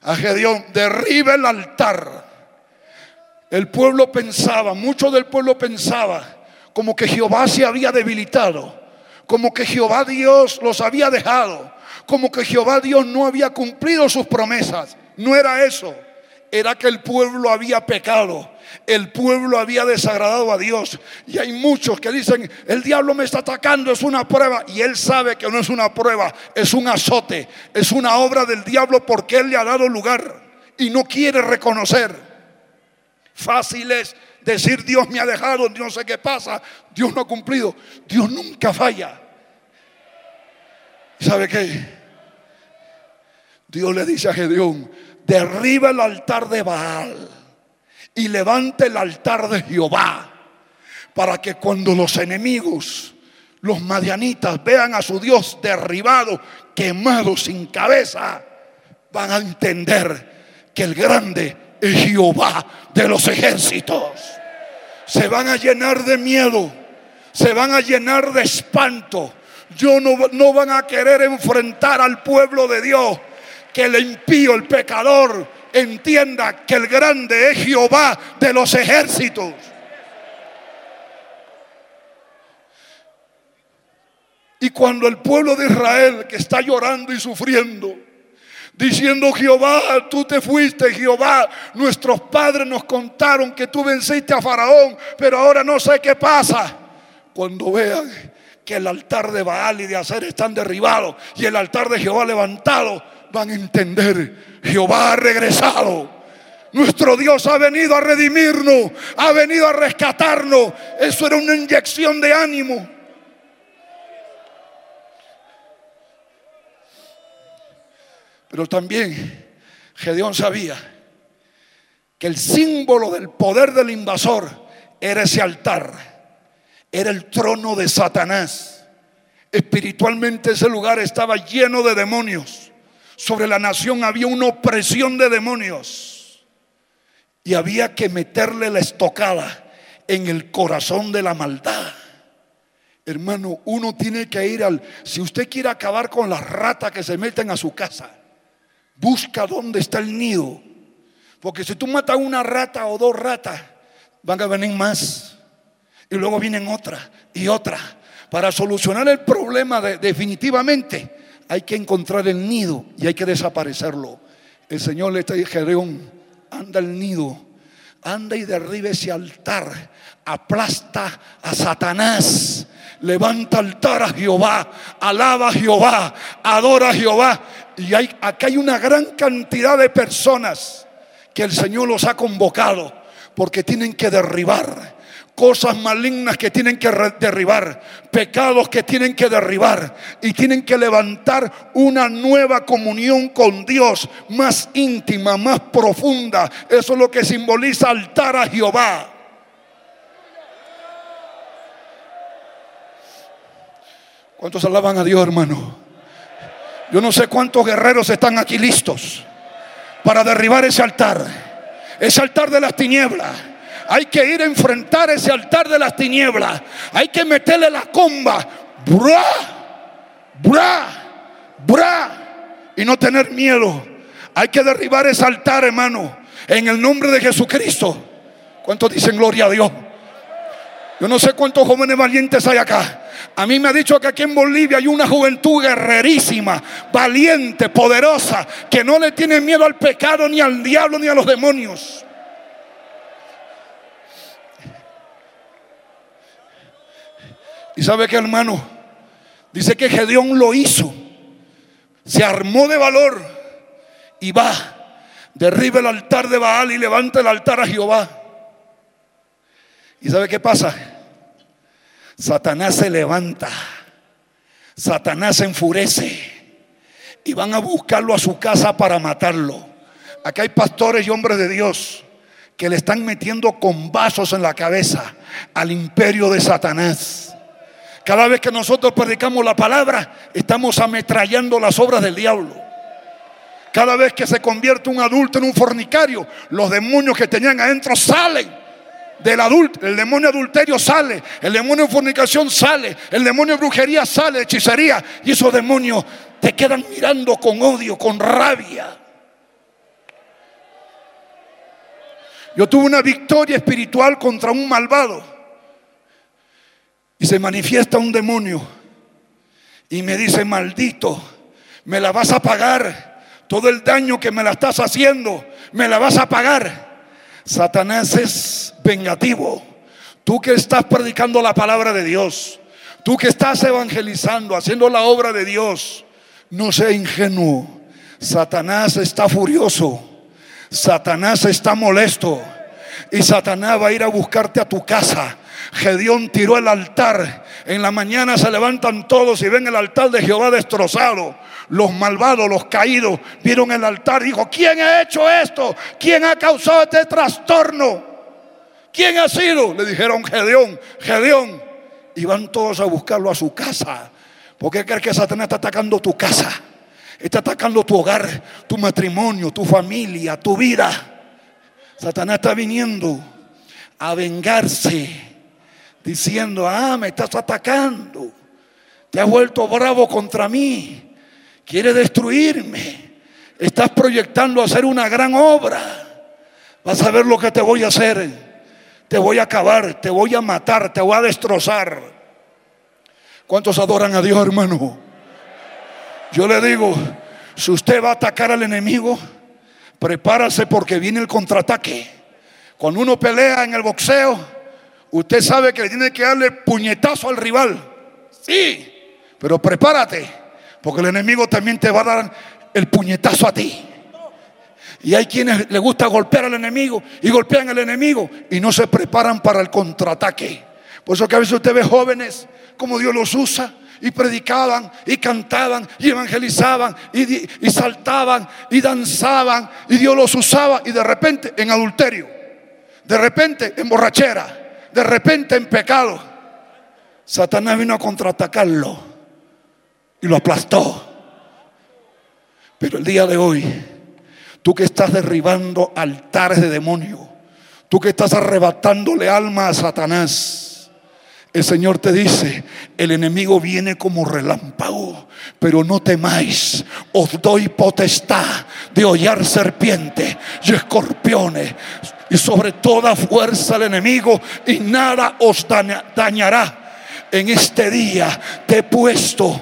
a Gedeón, derriba el altar. El pueblo pensaba, mucho del pueblo pensaba, como que Jehová se había debilitado, como que Jehová Dios los había dejado, como que Jehová Dios no había cumplido sus promesas. No era eso, era que el pueblo había pecado. El pueblo había desagradado a Dios. Y hay muchos que dicen, el diablo me está atacando, es una prueba. Y él sabe que no es una prueba, es un azote, es una obra del diablo porque él le ha dado lugar y no quiere reconocer. Fácil es decir Dios me ha dejado, no sé qué pasa, Dios no ha cumplido. Dios nunca falla. ¿Sabe qué? Dios le dice a Gedeón, derriba el altar de Baal y levante el altar de Jehová para que cuando los enemigos, los madianitas, vean a su Dios derribado, quemado, sin cabeza, van a entender que el grande es Jehová de los ejércitos se van a llenar de miedo, se van a llenar de espanto. Yo no, no van a querer enfrentar al pueblo de Dios. Que el impío, el pecador, entienda que el grande es Jehová de los ejércitos. Y cuando el pueblo de Israel que está llorando y sufriendo, diciendo, Jehová, tú te fuiste, Jehová, nuestros padres nos contaron que tú venciste a Faraón, pero ahora no sé qué pasa. Cuando vean que el altar de Baal y de Hacer están derribados y el altar de Jehová levantado, van a entender, Jehová ha regresado. Nuestro Dios ha venido a redimirnos, ha venido a rescatarnos. Eso era una inyección de ánimo. Pero también Gedeón sabía que el símbolo del poder del invasor era ese altar, era el trono de Satanás. Espiritualmente ese lugar estaba lleno de demonios. Sobre la nación había una opresión de demonios. Y había que meterle la estocada en el corazón de la maldad. Hermano, uno tiene que ir al... Si usted quiere acabar con las ratas que se meten a su casa, busca dónde está el nido. Porque si tú matas una rata o dos ratas, van a venir más. Y luego vienen otra y otra. Para solucionar el problema definitivamente hay que encontrar el nido y hay que desaparecerlo. El Señor le está diciendo, anda el nido, anda y derribe ese altar, aplasta a Satanás, levanta altar a Jehová, alaba a Jehová, adora a Jehová. Y hay, acá hay una gran cantidad de personas que el Señor los ha convocado porque tienen que derribar cosas malignas que tienen que derribar, pecados que tienen que derribar y tienen que levantar una nueva comunión con Dios más íntima, más profunda. Eso es lo que simboliza altar a Jehová. ¿Cuántos alaban a Dios, hermano? Yo no sé cuántos guerreros están aquí listos para derribar ese altar, ese altar de las tinieblas. Hay que ir a enfrentar ese altar de las tinieblas. Hay que meterle la comba. Bra, bra, bra. Y no tener miedo. Hay que derribar ese altar, hermano. En el nombre de Jesucristo. ¿Cuántos dicen gloria a Dios? Yo no sé cuántos jóvenes valientes hay acá. A mí me ha dicho que aquí en Bolivia hay una juventud guerrerísima, valiente, poderosa, que no le tiene miedo al pecado, ni al diablo, ni a los demonios. Y sabe que hermano, dice que Gedeón lo hizo, se armó de valor y va, derriba el altar de Baal y levanta el altar a Jehová. ¿Y sabe qué pasa? Satanás se levanta, Satanás se enfurece y van a buscarlo a su casa para matarlo. Acá hay pastores y hombres de Dios que le están metiendo con vasos en la cabeza al imperio de Satanás. Cada vez que nosotros predicamos la palabra, estamos ametrallando las obras del diablo. Cada vez que se convierte un adulto en un fornicario, los demonios que tenían adentro salen del adulto, el demonio adulterio sale, el demonio de fornicación sale, el demonio de brujería sale, hechicería, y esos demonios te quedan mirando con odio, con rabia. Yo tuve una victoria espiritual contra un malvado y se manifiesta un demonio y me dice, maldito, me la vas a pagar. Todo el daño que me la estás haciendo, me la vas a pagar. Satanás es vengativo. Tú que estás predicando la palabra de Dios, tú que estás evangelizando, haciendo la obra de Dios, no sea ingenuo. Satanás está furioso. Satanás está molesto. Y Satanás va a ir a buscarte a tu casa. Gedeón tiró el altar. En la mañana se levantan todos y ven el altar de Jehová destrozado los malvados, los caídos, vieron el altar dijo, ¿quién ha hecho esto? ¿Quién ha causado este trastorno? ¿Quién ha sido? Le dijeron Gedeón, Gedeón. Y van todos a buscarlo a su casa. ¿Por qué crees que Satanás está atacando tu casa? Está atacando tu hogar, tu matrimonio, tu familia, tu vida. Satanás está viniendo a vengarse, diciendo, ah, me estás atacando. Te has vuelto bravo contra mí quiere destruirme. Estás proyectando hacer una gran obra. Vas a ver lo que te voy a hacer. Te voy a acabar, te voy a matar, te voy a destrozar. ¿Cuántos adoran a Dios, hermano? Yo le digo, si usted va a atacar al enemigo, prepárase porque viene el contraataque. Cuando uno pelea en el boxeo, usted sabe que le tiene que darle puñetazo al rival. Sí, pero prepárate, porque el enemigo también te va a dar el puñetazo a ti. Y hay quienes les gusta golpear al enemigo y golpean al enemigo y no se preparan para el contraataque. Por eso que a veces usted ve jóvenes como Dios los usa y predicaban y cantaban y evangelizaban y, y, saltaban y danzaban y Dios los usaba y de repente en adulterio, de repente en borrachera, de repente en pecado. Satanás vino a contraatacarlo y lo aplastó. Pero el día de hoy, tú que estás derribando altares de demonio, tú que estás arrebatándole alma a Satanás, el Señor te dice, el enemigo viene como relámpago, pero no temáis, os doy potestad de hollar serpientes y escorpiones y sobre toda fuerza el enemigo y nada os dañará. En este día te he puesto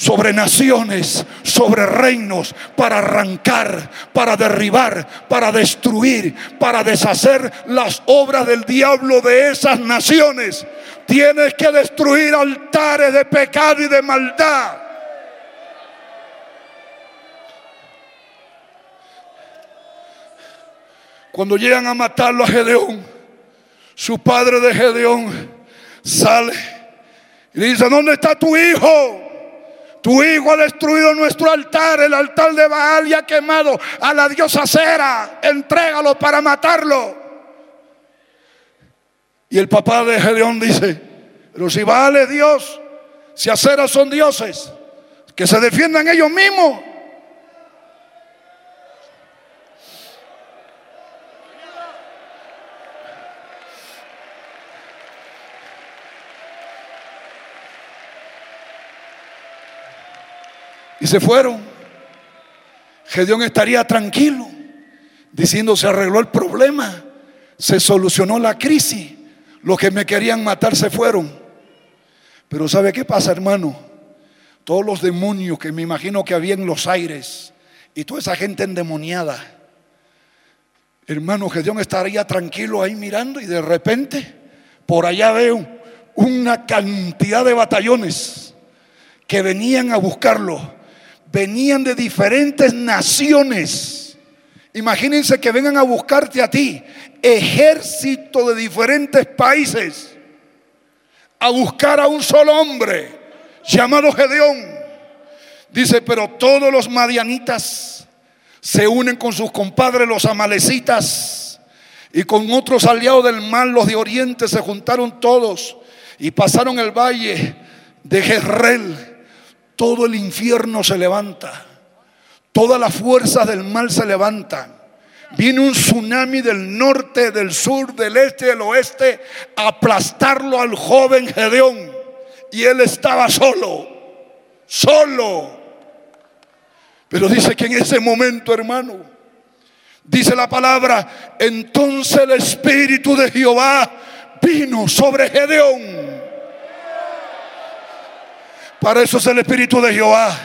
sobre naciones, sobre reinos, para arrancar, para derribar, para destruir, para deshacer las obras del diablo de esas naciones. Tienes que destruir altares de pecado y de maldad. Cuando llegan a matarlo a Gedeón, su padre de Gedeón sale y dice, ¿dónde está tu hijo? Tu hijo ha destruido nuestro altar, el altar de Baal y ha quemado a la diosa Cera. Entrégalo para matarlo. Y el papá de Gedeón dice, pero si Baal es Dios, si Acera son dioses, que se defiendan ellos mismos. Y se fueron. Gedeón estaría tranquilo, diciendo se arregló el problema, se solucionó la crisis. Los que me querían matar se fueron. Pero ¿sabe qué pasa, hermano? Todos los demonios que me imagino que había en los aires y toda esa gente endemoniada. Hermano, Gedeón estaría tranquilo ahí mirando y de repente por allá veo una cantidad de batallones que venían a buscarlo venían de diferentes naciones. Imagínense que vengan a buscarte a ti, ejército de diferentes países, a buscar a un solo hombre llamado Gedeón. Dice, pero todos los madianitas se unen con sus compadres los amalecitas y con otros aliados del mal, los de Oriente, se juntaron todos y pasaron el valle de Jezreel todo el infierno se levanta. Todas las fuerzas del mal se levantan. Viene un tsunami del norte, del sur, del este, del oeste a aplastarlo al joven Gedeón. Y él estaba solo, solo. Pero dice que en ese momento, hermano, dice la palabra, entonces el Espíritu de Jehová vino sobre Gedeón para eso es el Espíritu de Jehová.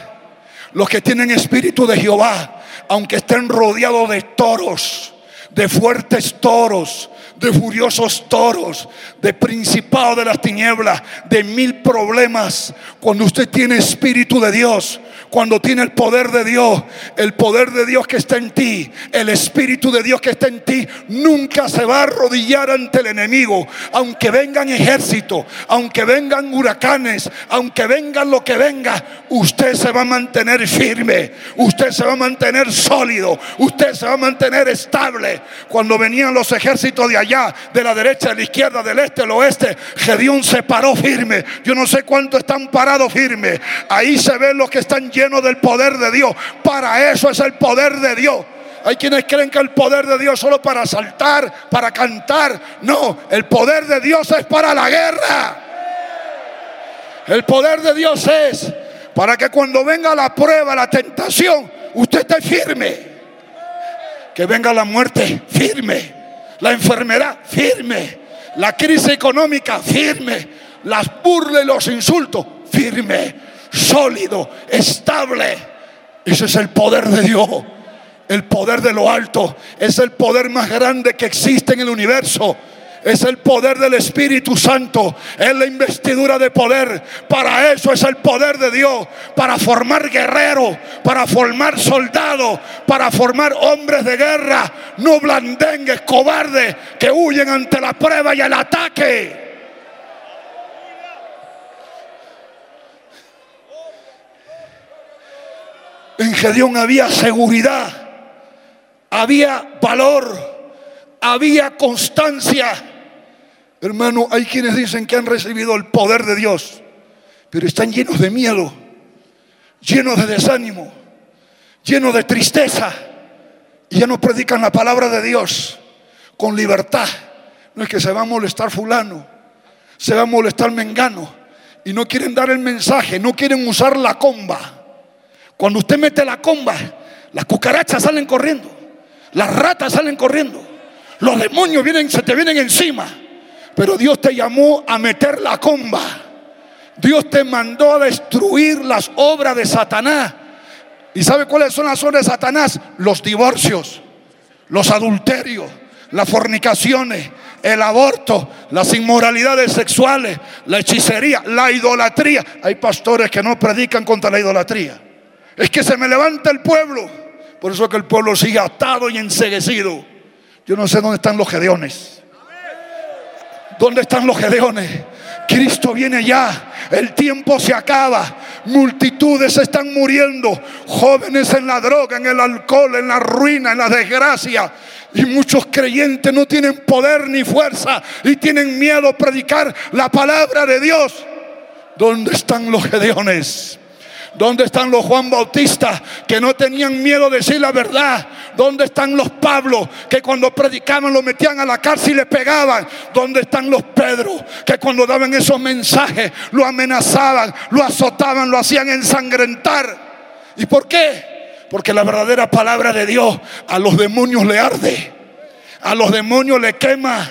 Los que tienen Espíritu de Jehová, aunque estén rodeados de toros, de fuertes toros, de furiosos toros, de principado de las tinieblas, de mil problemas. Cuando usted tiene espíritu de Dios, cuando tiene el poder de Dios, el poder de Dios que está en ti, el espíritu de Dios que está en ti, nunca se va a arrodillar ante el enemigo, aunque vengan ejércitos, aunque vengan huracanes, aunque vengan lo que venga, usted se va a mantener firme, usted se va a mantener sólido, usted se va a mantener estable. Cuando venían los ejércitos de allá, de la derecha, de la izquierda, del este, del oeste, Gedeón se paró firme. Yo no sé cuánto están parados firmes. Ahí se ven los que están llenos del poder de Dios. Para eso es el poder de Dios. Hay quienes creen que el poder de Dios solo para saltar, para cantar. No, el poder de Dios es para la guerra. El poder de Dios es para que cuando venga la prueba, la tentación, usted esté firme. Que venga la muerte firme la enfermedad firme, la crisis económica firme, las burlas y los insultos firme, sólido, estable. Ese es el poder de Dios. El poder de lo alto es el poder más grande que existe en el universo. Es el poder del Espíritu Santo, es la investidura de poder. Para eso es el poder de Dios, para formar guerreros, para formar soldados, para formar hombres de guerra, no blandengues, cobardes, que huyen ante la prueba y el ataque. En Gedeón había seguridad, había valor, había constancia. Hermano, hay quienes dicen que han recibido el poder de Dios, pero están llenos de miedo, llenos de desánimo, llenos de tristeza. Y ya no predican la palabra de Dios con libertad. No es que se va a molestar fulano, se va a molestar mengano. Y no quieren dar el mensaje, no quieren usar la comba. Cuando usted mete la comba, las cucarachas salen corriendo, las ratas salen corriendo, los demonios vienen, se te vienen encima. Pero Dios te llamó a meter la comba. Dios te mandó a destruir las obras de Satanás. ¿Y sabe cuáles son las obras de Satanás? Los divorcios, los adulterios, las fornicaciones, el aborto, las inmoralidades sexuales, la hechicería, la idolatría. Hay pastores que no predican contra la idolatría. Es que se me levanta el pueblo. Por eso que el pueblo sigue atado y enseguecido. Yo no sé dónde están los gedeones. ¿Dónde están los gedeones? Cristo viene ya, el tiempo se acaba, multitudes están muriendo, jóvenes en la droga, en el alcohol, en la ruina, en la desgracia. Y muchos creyentes no tienen poder ni fuerza y tienen miedo a predicar la palabra de Dios. ¿Dónde están los gedeones? ¿Dónde están los Juan Bautistas que no tenían miedo de decir la verdad? ¿Dónde están los Pablos que cuando predicaban lo metían a la cárcel y le pegaban? ¿Dónde están los Pedro que cuando daban esos mensajes lo amenazaban, lo azotaban, lo hacían ensangrentar? ¿Y por qué? Porque la verdadera palabra de Dios a los demonios le arde, a los demonios le quema,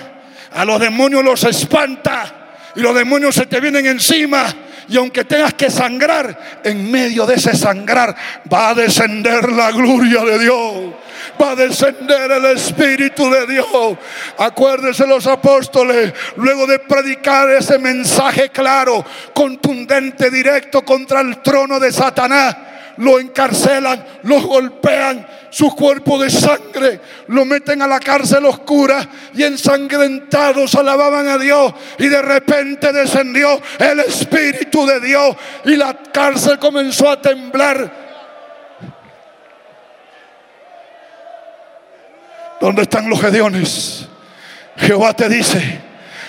a los demonios los espanta y los demonios se te vienen encima y aunque tengas que sangrar, en medio de ese sangrar va a descender la gloria de Dios. Va a descender el Espíritu de Dios. Acuérdense los apóstoles, luego de predicar ese mensaje claro, contundente, directo contra el trono de Satanás lo encarcelan, lo golpean, su cuerpo de sangre, lo meten a la cárcel oscura y ensangrentados alababan a Dios y de repente descendió el Espíritu de Dios y la cárcel comenzó a temblar. ¿Dónde están los gedeones? Jehová te dice,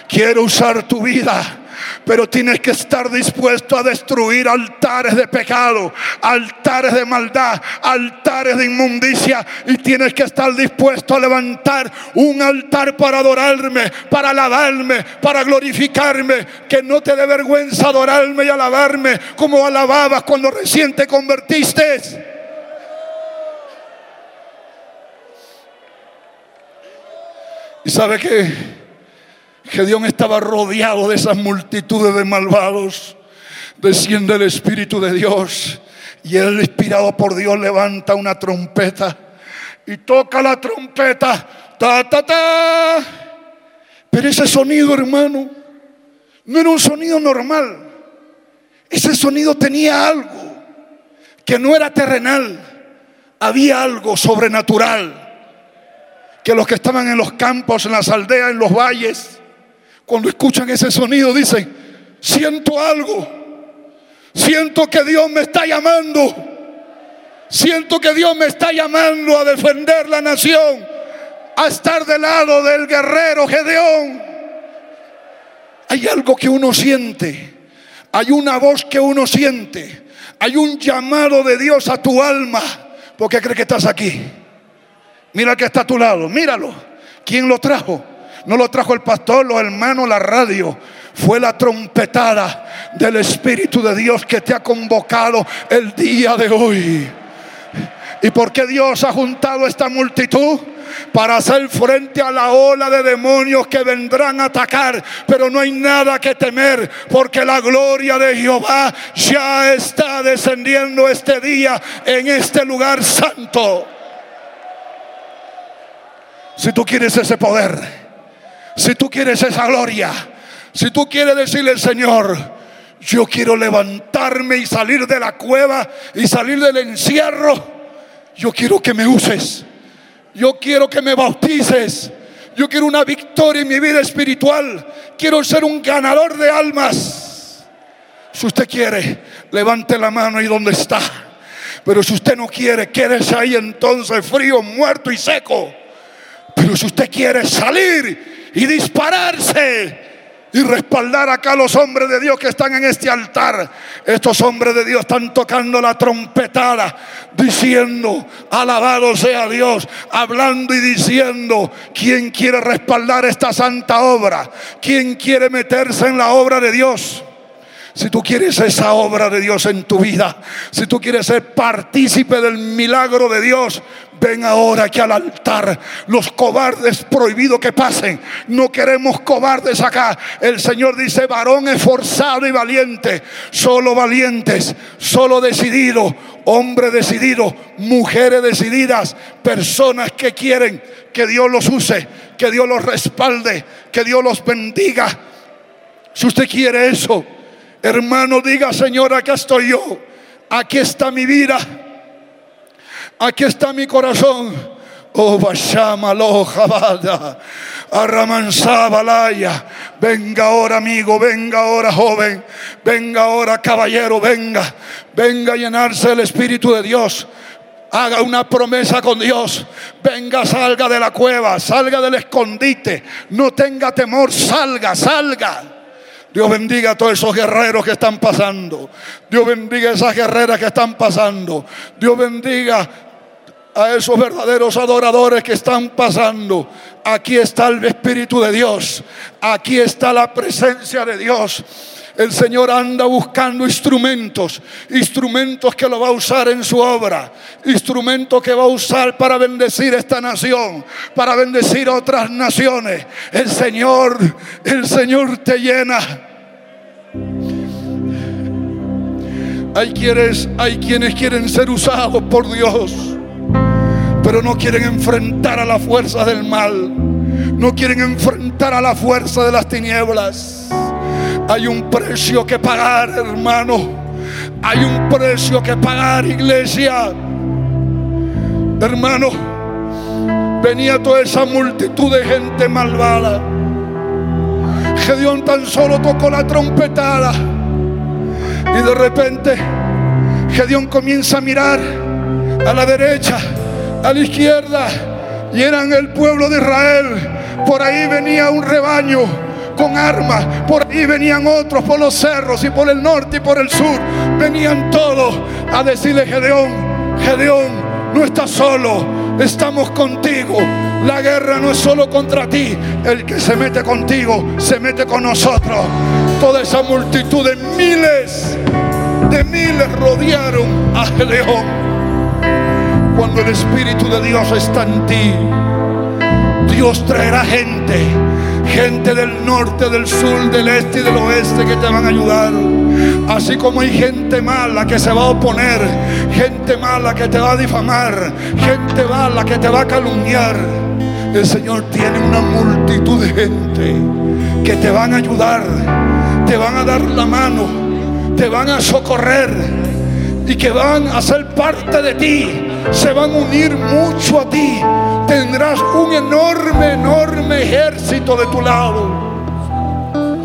quiero usar tu vida pero tienes que estar dispuesto a destruir altares de pecado, altares de maldad, altares de inmundicia. Y tienes que estar dispuesto a levantar un altar para adorarme, para alabarme, para glorificarme. Que no te dé vergüenza adorarme y alabarme como alababas cuando recién te convertiste. ¿Y sabe qué? Gedeón estaba rodeado de esas multitudes de malvados. Desciende el Espíritu de Dios y él, inspirado por Dios, levanta una trompeta y toca la trompeta. Ta, ta, ta. Pero ese sonido, hermano, no era un sonido normal. Ese sonido tenía algo que no era terrenal. Había algo sobrenatural. Que los que estaban en los campos, en las aldeas, en los valles, cuando escuchan ese sonido dicen, siento algo, siento que Dios me está llamando, siento que Dios me está llamando a defender la nación, a estar del lado del guerrero Gedeón. Hay algo que uno siente, hay una voz que uno siente, hay un llamado de Dios a tu alma. ¿Por qué crees que estás aquí? Mira que está a tu lado, míralo. ¿Quién lo trajo? No lo trajo el pastor, los hermanos, la radio. Fue la trompetada del Espíritu de Dios que te ha convocado el día de hoy. ¿Y por qué Dios ha juntado esta multitud? Para hacer frente a la ola de demonios que vendrán a atacar. Pero no hay nada que temer porque la gloria de Jehová ya está descendiendo este día en este lugar santo. Si tú quieres ese poder Si tú quieres esa gloria, si tú quieres decirle al Señor, yo quiero levantarme y salir de la cueva y salir del encierro, yo quiero que me uses, yo quiero que me bautices, yo quiero una victoria en mi vida espiritual, quiero ser un ganador de almas. Si usted quiere, levante la mano ahí donde está. Pero si usted no quiere, quédese ahí entonces frío, muerto y seco. Pero si usted quiere salir y dispararse y respaldar acá a los hombres de Dios que están en este altar. Estos hombres de Dios están tocando la trompetada, diciendo, alabado sea Dios, hablando y diciendo, ¿quién quiere respaldar esta santa obra? ¿Quién quiere meterse en la obra de Dios? Si tú quieres esa obra de Dios en tu vida, si tú quieres ser partícipe del milagro de Dios, ven ahora aquí al altar. Los cobardes prohibido que pasen. No queremos cobardes acá. El Señor dice, varón esforzado y valiente. Solo valientes, solo decidido, hombre decidido, mujeres decididas, personas que quieren que Dios los use, que Dios los respalde, que Dios los bendiga. Si usted quiere eso, Hermano, diga, Señor, acá estoy yo. Aquí está mi vida. Aquí está mi corazón. Oh, lo Jabada, Balaya. Venga ahora, amigo, venga ahora, joven. Venga ahora, caballero, venga. Venga a llenarse el Espíritu de Dios. Haga una promesa con Dios. Venga, salga de la cueva, salga del escondite. No tenga temor, salga, salga. Dios bendiga a todos esos guerreros que están pasando. Dios bendiga a esas guerreras que están pasando. Dios bendiga a esos verdaderos adoradores que están pasando. Aquí está el Espíritu de Dios. Aquí está la presencia de Dios. El Señor anda buscando instrumentos, instrumentos que lo va a usar en su obra, instrumentos que va a usar para bendecir esta nación, para bendecir otras naciones. El Señor, el Señor te llena. Hay quienes, hay quienes quieren ser usados por Dios, pero no quieren enfrentar a la fuerza del mal, no quieren enfrentar a la fuerza de las tinieblas. Hay un precio que pagar, hermano. Hay un precio que pagar, iglesia. Hermano, venía toda esa multitud de gente malvada. Gedeón tan solo tocó la trompetada y de repente Gedeón comienza a mirar a la derecha, a la izquierda, y eran el pueblo de Israel. Por ahí venía un rebaño con armas, por ahí venían otros por los cerros y por el norte y por el sur. Venían todos a decirle Gedeón, Gedeón, no estás solo, estamos contigo. La guerra no es solo contra ti, el que se mete contigo se mete con nosotros. Toda esa multitud de miles, de miles rodearon a León. Cuando el Espíritu de Dios está en ti, Dios traerá gente, gente del norte, del sur, del este y del oeste que te van a ayudar. Así como hay gente mala que se va a oponer, gente mala que te va a difamar, gente mala que te va a calumniar. El Señor tiene una multitud de gente que te van a ayudar te van a dar la mano, te van a socorrer y que van a ser parte de ti, se van a unir mucho a ti. Tendrás un enorme, enorme ejército de tu lado.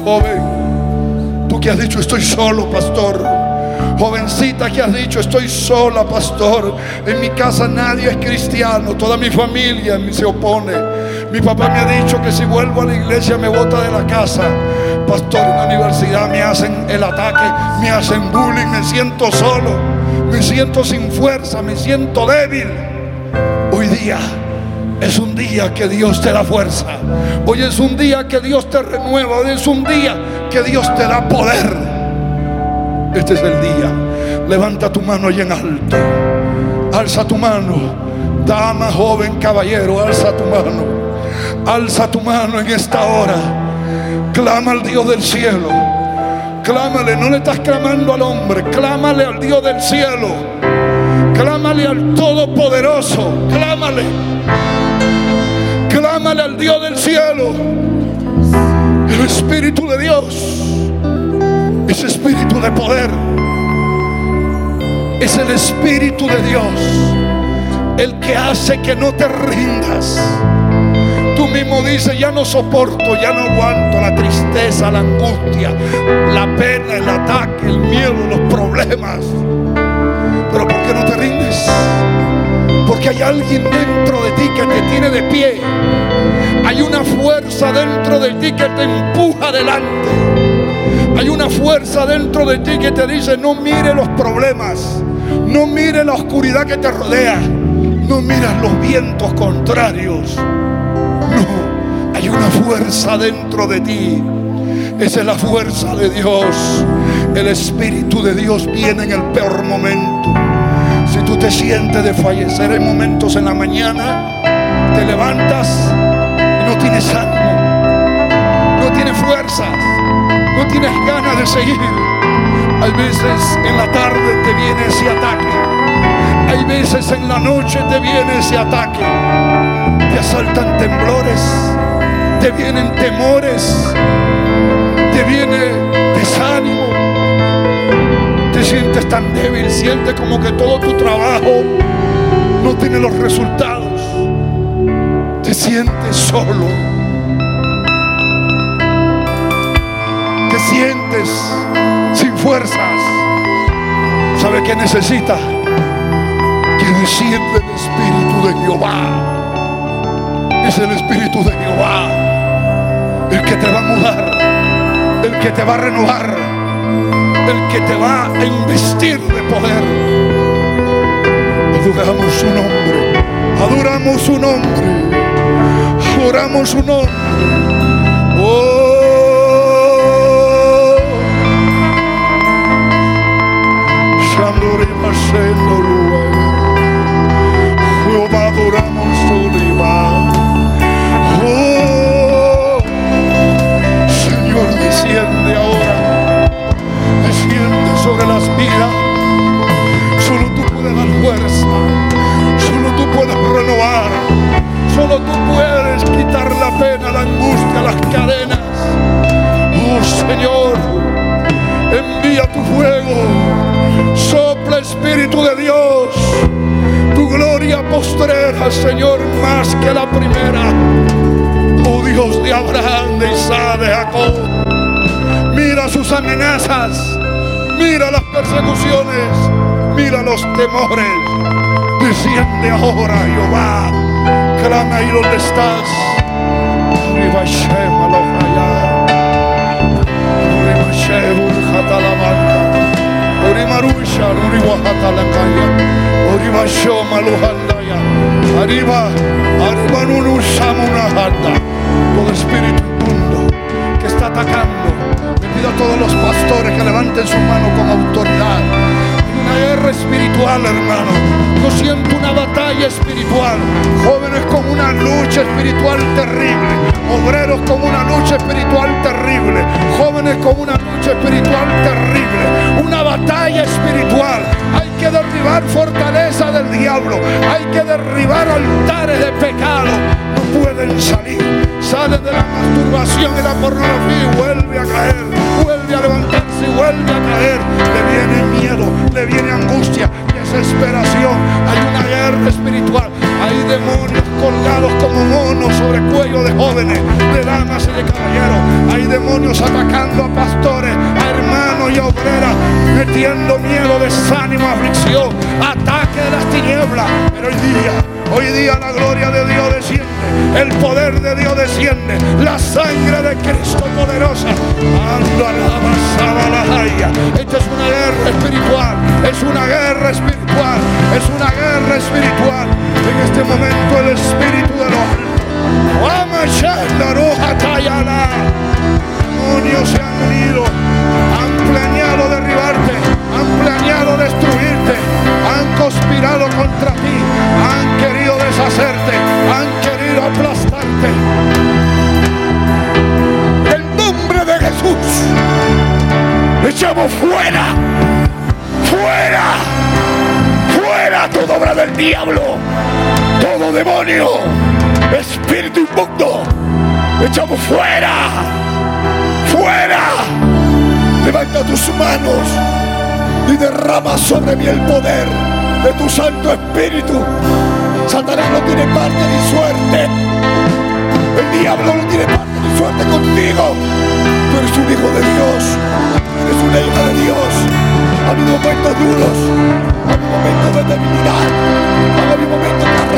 Joven, tú que has dicho estoy solo, pastor. Jovencita que has dicho, estoy sola, pastor. En mi casa nadie es cristiano, toda mi familia se opone. Mi papá me ha dicho que si vuelvo a la iglesia me bota de la casa pastor en la universidad me hacen el ataque, me hacen bullying, me siento solo, me siento sin fuerza, me siento débil. Hoy día es un día que Dios te da fuerza. Hoy es un día que Dios te renueva. Hoy es un día que Dios te da poder. Este es el día. Levanta tu mano y en alto. Alza tu mano. Dama, joven, caballero, alza tu mano. Alza tu mano en esta hora. Clama al Dios del cielo. Clámale, no le estás clamando al hombre, clámale al Dios del cielo. Clámale al Todopoderoso, clámale. Clámale al Dios del cielo. El Espíritu de Dios es espíritu de poder. Es el Espíritu de Dios el que hace que no te rindas. Tú mismo dices, ya no soporto, ya no aguanto la tristeza, la angustia, la pena, el ataque, el miedo, los problemas. Pero ¿por qué no te rindes? Porque hay alguien dentro de ti que te tiene de pie. Hay una fuerza dentro de ti que te empuja adelante. Hay una fuerza dentro de ti que te dice, no mire los problemas, no mire la oscuridad que te rodea, no miras los vientos contrarios. Hay una fuerza dentro de ti. Esa es la fuerza de Dios. El Espíritu de Dios viene en el peor momento. Si tú te sientes de fallecer en momentos en la mañana, te levantas y no tienes ánimo, no tienes fuerzas no tienes ganas de seguir. Hay veces en la tarde te viene ese ataque. Hay veces en la noche te viene ese ataque. Te asaltan temblores, te vienen temores, te viene desánimo. Te sientes tan débil, sientes como que todo tu trabajo no tiene los resultados. Te sientes solo sientes sin fuerzas, ¿sabe qué necesita? Que desciende el Espíritu de Jehová. Es el Espíritu de Jehová el que te va a mudar, el que te va a renovar, el que te va a investir de poder. Adoramos su nombre, adoramos su nombre, adoramos su nombre. Oh, Jehová temores. Desciende ahora, Jehová. Clama ahí donde estás. Arriba Shema, lo Arriba Shema, la Ori marusha, ori wahata la kaya. Ori basho maluhandaya. Arriba, arriba nunu samuna handa. Todo espíritu inmundo que está atacando. Le pido a todos los pastores que levanten su mano con autoridad guerra espiritual, hermano. Yo siento una batalla espiritual. Jóvenes con una lucha espiritual terrible. Obreros con una lucha espiritual terrible. Jóvenes con una lucha espiritual terrible. Una batalla espiritual. Hay que derribar fortaleza del diablo. Hay que derribar altares de pecado. No pueden salir. Salen de la masturbación y la pornografía y vuelve a caer. Vuelve a levantarse y vuelve a caer. Le viene miedo, le viene angustia, desesperación. Hay una guerra espiritual. Hay demonios colgados como monos sobre cuello de jóvenes, de damas y de caballeros. Hay demonios atacando a pastores, a hermanos y a obreras, metiendo miedo, desánimo, aflicción, ataque de las tinieblas. Pero hoy día, hoy día la gloria de Dios desciende, el poder de Dios desciende, la sangre de Cristo poderosa. Ando a la Esta es una guerra espiritual, es una guerra espiritual, es una guerra espiritual. En este momento el Espíritu de los demonios se han unido, han planeado derribarte, han planeado destruirte, han conspirado contra ti, echamos fuera, fuera, fuera toda obra del diablo, todo demonio, espíritu inmundo, echamos fuera fuera. Levanta tus manos y derrama sobre mí el poder de tu Santo Espíritu. Satanás no tiene parte ni suerte. El diablo no tiene parte ni suerte contigo. Tú eres un hijo de Dios. Eres una hija de Dios. Ha habido momentos duros. Ha habido momentos de debilidad. Ha habido momentos que has.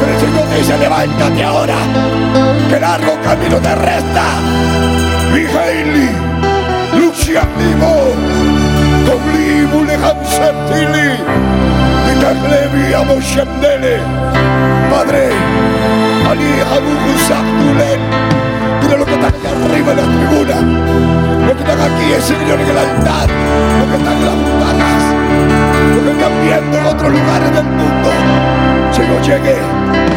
Pero el Señor dice, levántate ahora. Que largo camino te resta. Mijaili. Lucia Limo. Koblimu leham septili. Mitaglevi amoshendele. Padre. Ali Habuku Saktulen. Mira lo que está allá arriba en la tribuna. Lo que están aquí, Señor, en el altar. Lo que están en las butacas. Lo que están viendo en otros lugares del mundo. Señor, llegue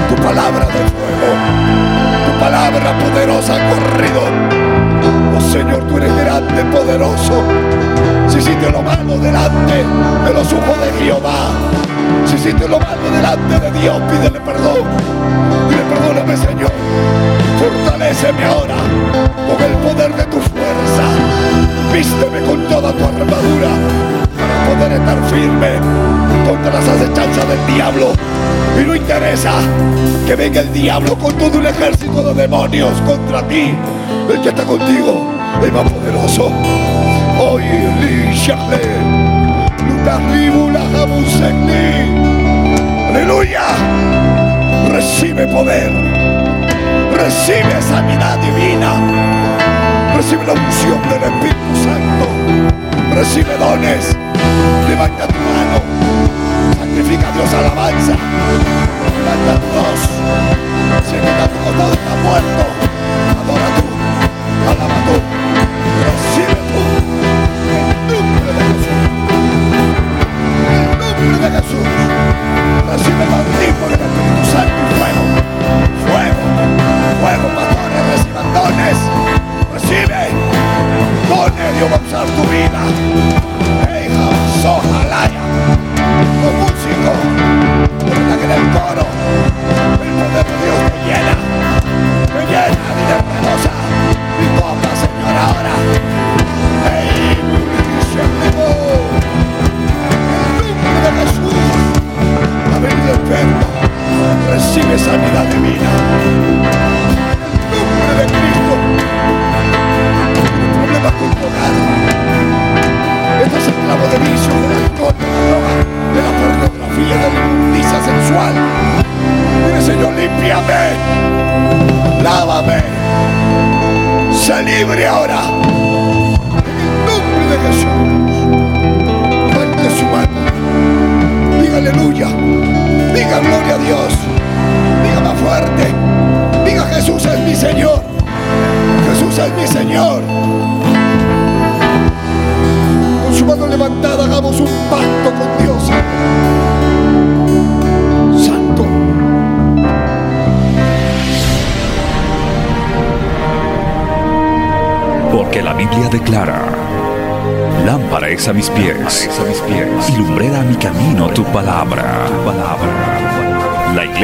tu palabra de fuego. Tu palabra poderosa ha corrido. Oh Señor, tú eres grande, poderoso. Si hiciste lo malo delante de los ojos de Jehová. Si hiciste lo malo delante de Dios, pídele perdón. Dile perdóname, Señor. Fortaléceme ahora con el poder de tu fuerza. Vísteme con toda tu armadura para poder estar firme contra las acechanzas del diablo. Y no interesa que venga el diablo con todo un ejército de demonios contra ti. El que está contigo es más poderoso. Hoy, Jamusekni. Aleluya. Recibe poder. Recibe sanidad divina. Recibe la unción del Espíritu Santo. Recibe dones. Levanta tu mano. Sacrifica a Dios alabanza. Levanta tu voz. Si que está muerto.